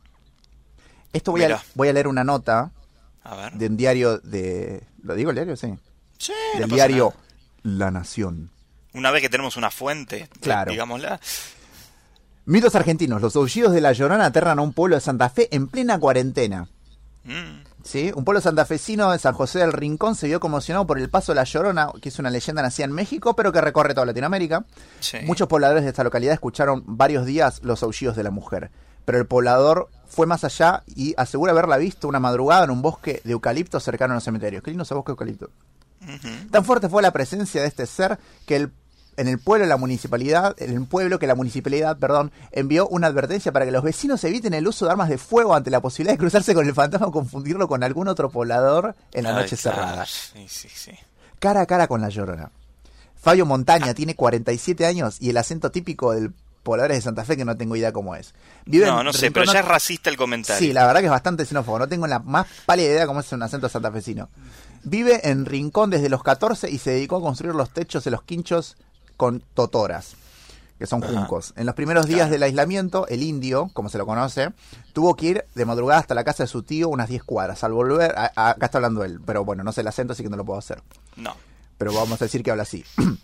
Esto voy a, voy a leer una nota A ver. de un diario de. ¿Lo digo el diario? Sí. Sí, del diario nada. La Nación. Una vez que tenemos una fuente, Claro. digámosla. Mitos argentinos. Los aullidos de la Llorona aterran a un pueblo de Santa Fe en plena cuarentena. Mm, ¿Sí? Un pueblo santafesino de San José del Rincón se vio conmocionado por el paso de la Llorona, que es una leyenda nacida en México, pero que recorre toda Latinoamérica. sí. Muchos pobladores de esta localidad escucharon varios días los aullidos de la mujer. Pero el poblador fue más allá y asegura haberla visto una madrugada en un bosque de eucalipto cercano a los cementerios. Qué lindo ese bosque de eucalipto. Tan fuerte fue la presencia de este ser que el, en el pueblo la municipalidad, en el pueblo que la municipalidad, perdón, envió una advertencia para que los vecinos eviten el uso de armas de fuego ante la posibilidad de cruzarse con el fantasma o confundirlo con algún otro poblador en la Ay, noche claro, cerrada. Sí, sí, sí. Cara a cara con la llorona. Fabio Montaña tiene 47 años y el acento típico del pobladores de Santa Fe que no tengo idea cómo es. Vive No, en no sé, Rincón pero ya es racista el comentario. Sí, la verdad que es bastante xenófobo. No tengo la más pálida idea cómo es un acento santafesino. Vive en Rincón desde los 14 y se dedicó a construir los techos de los quinchos con totoras, que son Ajá. juncos. En los primeros días Claro. del aislamiento, el indio, como se lo conoce, tuvo que ir de madrugada hasta la casa de su tío unas 10 cuadras. Al volver, a- a- acá está hablando él, pero bueno, no sé el acento, así que no lo puedo hacer. No. Pero vamos a decir que habla así. *clears throat*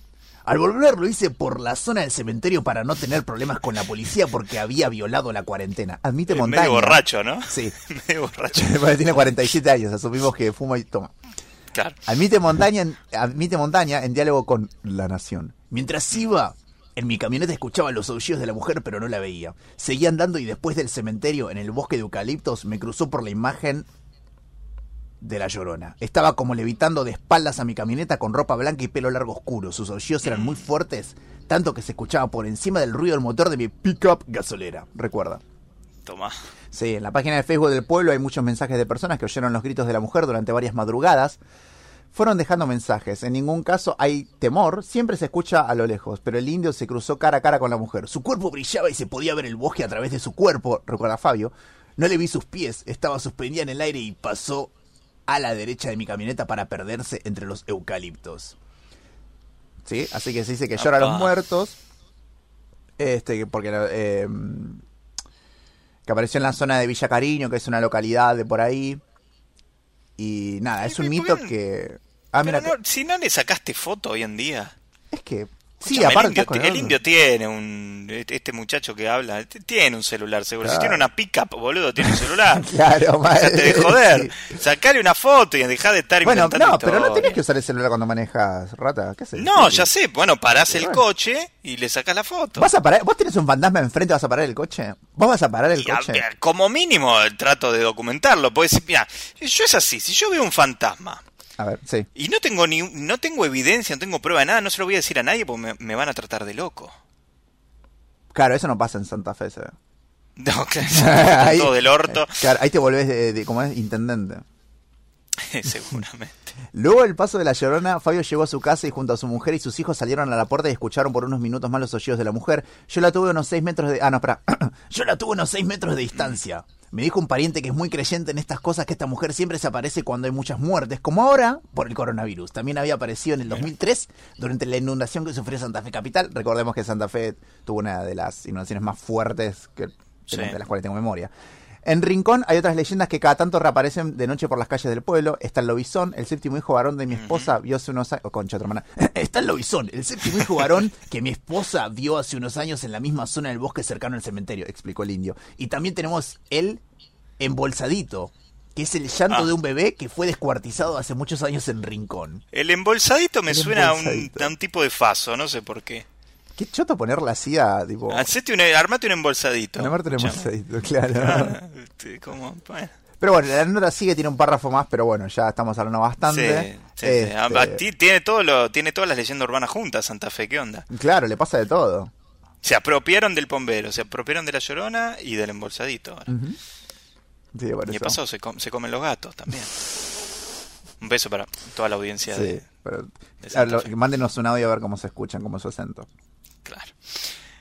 Al volver lo hice por la zona del cementerio para no tener problemas con la policía porque había violado la cuarentena. Admite Eh, Montaña. Medio borracho, ¿no? Sí. *laughs* medio borracho. *laughs* Tiene 47 años, asumimos que fuma y toma. Claro. Admite Montaña, en- admite Montaña en diálogo con La Nación. Mientras iba, en mi camioneta escuchaba los aullidos de la mujer, pero no la veía. Seguía andando y después del cementerio, en el bosque de eucaliptos, me cruzó por la imagen de la llorona. Estaba como levitando de espaldas a mi camioneta con ropa blanca y pelo largo oscuro. Sus aullidos eran muy fuertes, tanto que se escuchaba por encima del ruido del motor de mi pickup gasolera. Recuerda. Toma. Sí, en la página de Facebook del pueblo hay muchos mensajes de personas que oyeron los gritos de la mujer durante varias madrugadas. Fueron dejando mensajes. En ningún caso hay temor, siempre se escucha a lo lejos, pero el indio se cruzó cara a cara con la mujer. Su cuerpo brillaba y se podía ver el bosque a través de su cuerpo, recuerda Fabio. No le vi sus pies, estaba suspendida en el aire y pasó a la derecha de mi camioneta para perderse entre los eucaliptos. ¿Sí? Así que se dice que llora a los muertos. Este, que- porque eh, que apareció en la zona de Villa Cariño, que es una localidad de por ahí. Y nada, es un ¿por mito que... Ah, mira, no, si no le sacaste foto hoy en día. es que... Sí, aparte... el, indio, el tiene un. Este muchacho que habla, tiene un celular seguro. Si tiene una pickup, boludo, tiene un celular. *laughs* Claro, madre, de joder. sí. Sacale una foto y dejá de estar Bueno, no, pero no tenés que usar el celular cuando manejas, rata. ¿Qué haces? No, ya sé. Bueno, parás el Bueno. coche y le sacás la foto. ¿Vas a parar? ¿Vos tenés un fantasma enfrente? ¿Vas a parar el coche? ¿Vos vas a parar el Y coche? a- como mínimo trato de documentarlo. Decir, mira, yo es así. Si yo veo un fantasma A ver, sí. y no tengo ni no tengo evidencia, no tengo prueba de nada, no se lo voy a decir a nadie porque me, me van a tratar de loco. Claro, eso no pasa en Santa Fe, se ve. *laughs* No, claro, *laughs* Ahí- todo del orto, Claro, ahí te volvés de, de- como es intendente. *laughs* seguramente. Luego del paso de la llorona, Fabio llegó a su casa y junto a su mujer y sus hijos salieron a la puerta y escucharon por unos minutos más los aullidos de la mujer. Yo la tuve a unos seis metros de... Ah, no. *clears throat* Yo la tuve a unos seis metros de distancia. Me dijo un pariente que es muy creyente en estas cosas que esta mujer siempre se aparece cuando hay muchas muertes, como ahora por el coronavirus. También había aparecido en el 2003 durante la inundación que sufrió Santa Fe Capital. Recordemos que Santa Fe tuvo una de las inundaciones más fuertes que, Sí. de las cuales tengo memoria. En Rincón hay otras leyendas que cada tanto reaparecen de noche por las calles del pueblo. Está el lobizón, el séptimo hijo varón de mi esposa vio hace unos años... Oh, concha, otra hermana. *laughs* Está el lobizón, el séptimo hijo varón que mi esposa vio hace unos años en la misma zona del bosque cercano al cementerio, explicó el indio. Y también tenemos el embolsadito, que es el llanto Ah. de un bebé que fue descuartizado hace muchos años en Rincón. El embolsadito me El suena a un, embolsadito. a un tipo de faso, no sé por qué. Qué choto ponerla así a, tipo... Hacete un, armate un embolsadito. Armarte un embolsadito, claro. Ah, *laughs* este, como, bueno. Pero bueno, la nota sigue, tiene un párrafo más, pero bueno, ya estamos hablando bastante. Sí, sí. Este, Ah, ah, ti- Tiene, todo lo, tiene todas las leyendas urbanas juntas, Santa Fe, ¿qué onda? Claro, le pasa de todo. Se apropiaron del pombero, se apropiaron de la llorona y del embolsadito. ahora. Sí, por Y de paso se, com- se comen los gatos también. Un beso para toda la audiencia de... pero- de Santa Fe. mándenos un audio a ver cómo se escuchan, cómo es su acento. Claro.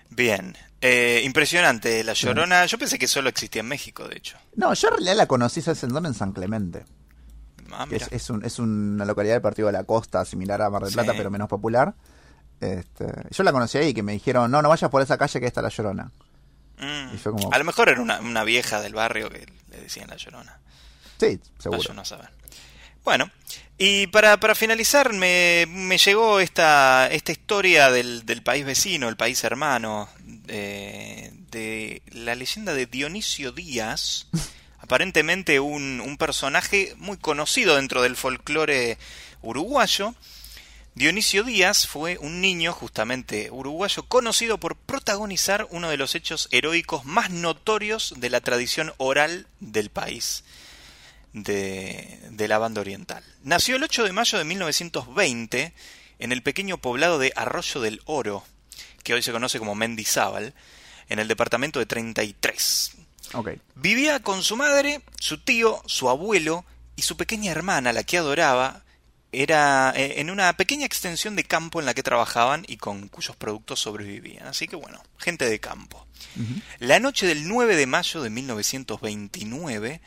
Bien. Eh, impresionante. La llorona, yo pensé que solo existía en México, de hecho. No, yo en realidad la conocí, ¿sabes en dónde? En San Clemente. Ah, es, es, un- es una localidad del Partido de la Costa, similar a Mar del Plata, Sí. pero menos popular. Este, yo la conocí ahí, que me dijeron, no, no vayas por esa calle que está la llorona. Mm. y fue como- A lo mejor era una, una vieja del barrio que le decían la llorona. Sí, seguro. Vaya uno a saber. Bueno, y para, para finalizar, me, me llegó esta, esta historia del, del país vecino, el país hermano, de, de la leyenda de Dionisio Díaz, *laughs* aparentemente un, un personaje muy conocido dentro del folclore uruguayo. Dionisio Díaz fue un niño justamente uruguayo conocido por protagonizar uno de los hechos heroicos más notorios de la tradición oral del país, de, de la banda oriental. Nació el 8 de mayo de 1920 en el pequeño poblado de Arroyo del Oro, que hoy se conoce como Mendizábal, en el departamento de 33. Ok. Vivía con su madre, su tío, su abuelo y su pequeña hermana, la que adoraba, era eh, en una pequeña extensión de campo en la que trabajaban y con cuyos productos sobrevivían. Así que bueno, gente de campo. La noche del 9 de mayo de 1929,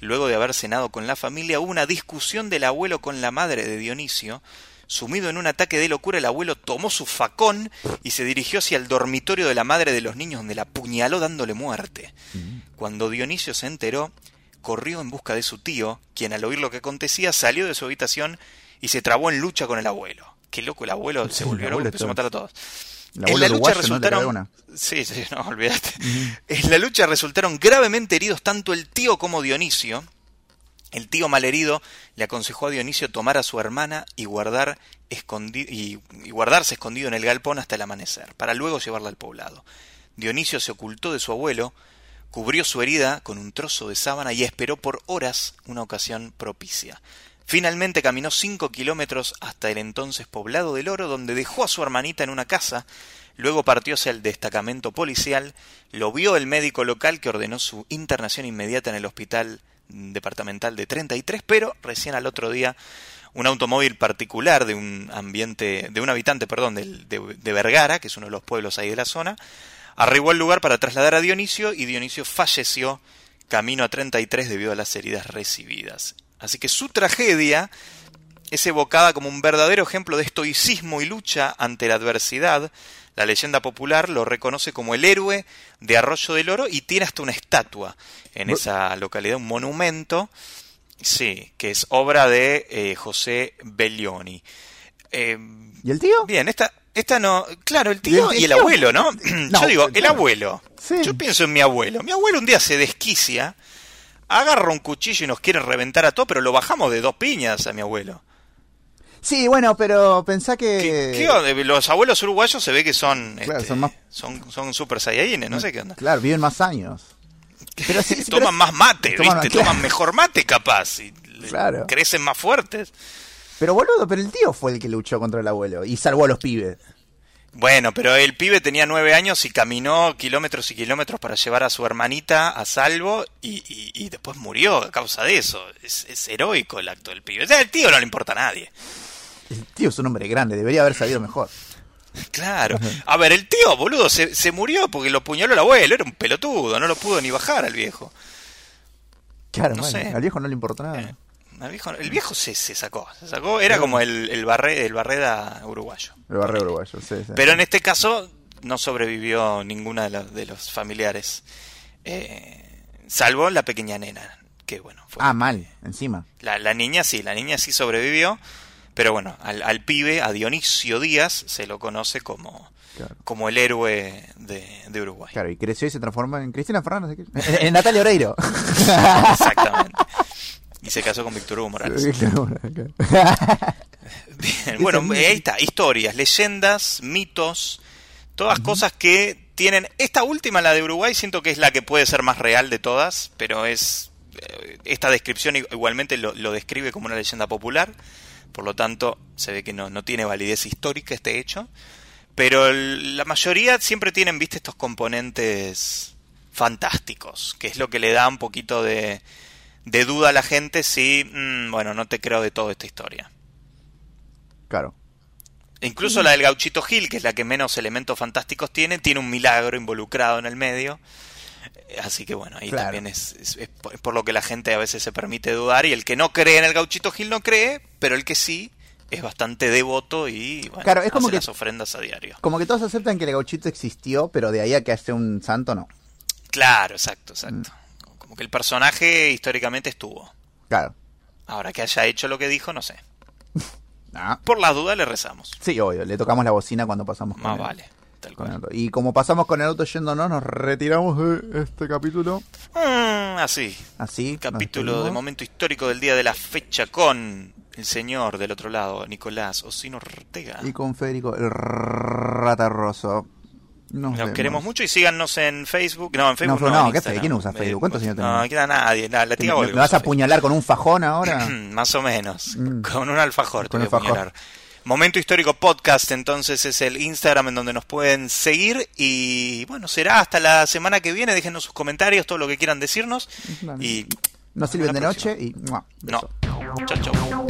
luego de haber cenado con la familia, hubo una discusión del abuelo con la madre de Dionisio. Sumido en un ataque de locura, el abuelo tomó su facón y se dirigió hacia el dormitorio de la madre de los niños donde la apuñaló dándole muerte. Cuando Dionisio se enteró, corrió en busca de su tío, quien al oír lo que acontecía salió de su habitación y se trabó en lucha con el abuelo. Qué loco, el abuelo Sí, se volvió loco, abuelo empezó a matar a todos. En la lucha resultaron. Sí, sí, no, *laughs* olvídate. En la lucha resultaron gravemente heridos tanto el tío como Dionisio. El tío malherido le aconsejó a Dionisio tomar a su hermana y, guardar escondi- y, y guardarse escondido en el galpón hasta el amanecer, para luego llevarla al poblado. Dionisio se ocultó de su abuelo, cubrió su herida con un trozo de sábana y esperó por horas una ocasión propicia. Finalmente caminó cinco kilómetros hasta el entonces poblado del Oro, donde dejó a su hermanita en una casa. Luego partió hacia el destacamento policial. Lo vio el médico local que ordenó su internación inmediata en el hospital departamental de 33, pero recién al otro día un automóvil particular de un ambiente, de un habitante, perdón, del- de, de Vergara, que es uno de los pueblos ahí de la zona, arribó al lugar para trasladar a Dionisio y Dionisio falleció camino a 33 debido a las heridas recibidas. Así que su tragedia es evocada como un verdadero ejemplo de estoicismo y lucha ante la adversidad. La leyenda popular lo reconoce como el héroe de Arroyo del Oro y tiene hasta una estatua en esa localidad, un monumento, sí, que es obra de eh, José Bellioni. Eh, ¿Y el tío? Bien, esta, esta no. Claro, el tío ¿Y el y el tío? abuelo, ¿no? *clears throat* No, Yo digo, el abuelo. Sí. Yo pienso en mi abuelo. Mi abuelo un día se desquicia, agarra un cuchillo y nos quiere reventar a todos, pero lo bajamos de dos piñas a mi abuelo. Sí, bueno, pero pensá ¿Qué, que... qué onda? Los abuelos uruguayos se ve que son. Claro, este, son más- Son, son super saiyajines, no sé qué onda. Claro, viven más años. *laughs* Pero sí, sí, toman pero- más mate, toman- ¿viste? claro. Toman *laughs* mejor mate, capaz. Y Claro. Crecen más fuertes. Pero boludo, pero el tío fue el que luchó contra el abuelo y salvó a los pibes. Bueno, pero el pibe tenía nueve años y caminó kilómetros y kilómetros para llevar a su hermanita a salvo y, y- y después murió a causa de eso. Es, es heroico el acto del pibe. O sea, el tío no le importa a nadie. El tío es un hombre grande, debería haber sabido mejor. Claro. A ver, el tío, boludo, se, se murió porque lo puñaló el abuelo. Era un pelotudo, no lo pudo ni bajar al viejo. Claro, No sé. al viejo no le importó nada. Eh, al viejo- el viejo se, se sacó. Se sacó. Era como el, el, barre, el barreda uruguayo. El barrio uruguayo, sí, sí. Pero en este caso no sobrevivió ninguna de, los- de los familiares. eh, salvo la pequeña nena. Que bueno, fue Ah, mal, encima. la, la niña sí, la niña sí sobrevivió. Pero bueno, al, al pibe, a Dionisio Díaz, se lo conoce como, Claro. como el héroe de, de Uruguay. Claro, y creció y se transforma en Cristina Fernández. En, en Natalia Oreiro. *laughs* Exactamente. Y se casó con Víctor Hugo Morales. *laughs* Bien, bueno, ahí está, historias, leyendas, mitos, todas cosas que tienen... Esta última, la de Uruguay, siento que es la que puede ser más real de todas, pero es... eh, Esta descripción igualmente lo, lo describe como una leyenda popular, por lo tanto se ve que no, no tiene validez histórica este hecho, pero la mayoría siempre tienen, viste, estos componentes fantásticos, que es lo que le da un poquito de, de duda a la gente si, mm, bueno, no te creo de toda esta historia. Claro. Incluso la del gauchito Gil, que es la que menos elementos fantásticos tiene, tiene un milagro involucrado en el medio. Eh, Así que bueno, ahí Claro. también es, es- es por lo que la gente a veces se permite dudar y el que no cree en el gauchito Gil no cree, pero el que sí es bastante devoto y bueno, Claro, es como hace que- las ofrendas a diario. Como que todos aceptan que el gauchito existió, pero de ahí a que hace un santo, no. Claro, exacto, exacto. Como el personaje históricamente estuvo. Claro. Ahora que haya hecho lo que dijo, no sé. *laughs* Ah, Por las dudas le rezamos. sí, obvio, le tocamos la bocina cuando pasamos con Más el- vale. Tal con el cual. auto. Y como pasamos con el auto yéndonos, nos retiramos de este capítulo. Mm, así. Así. capítulo de momento histórico del día de la fecha con el señor del otro lado, Nicolás Osino Ortega. Y con Federico el Ratarroso. Nos, Nos, queremos mucho y síganos en Facebook. No, en Facebook No, no. no, ¿qué fe- quién usa Facebook? ¿Cuántos años No, tenés? queda nadie. La, la ¿Me, tía me vas a apuñalar con un fajón ahora? *clears throat* Más o menos. Mm. Con un alfajor Con te voy a alfajor. apuñalar. Momento Histórico Podcast, entonces es el Instagram en donde nos pueden seguir. Y bueno, será hasta la semana que viene. Déjenos sus comentarios, todo lo que quieran decirnos. Dale. Y No sirven de noche y... no. Chao, chao.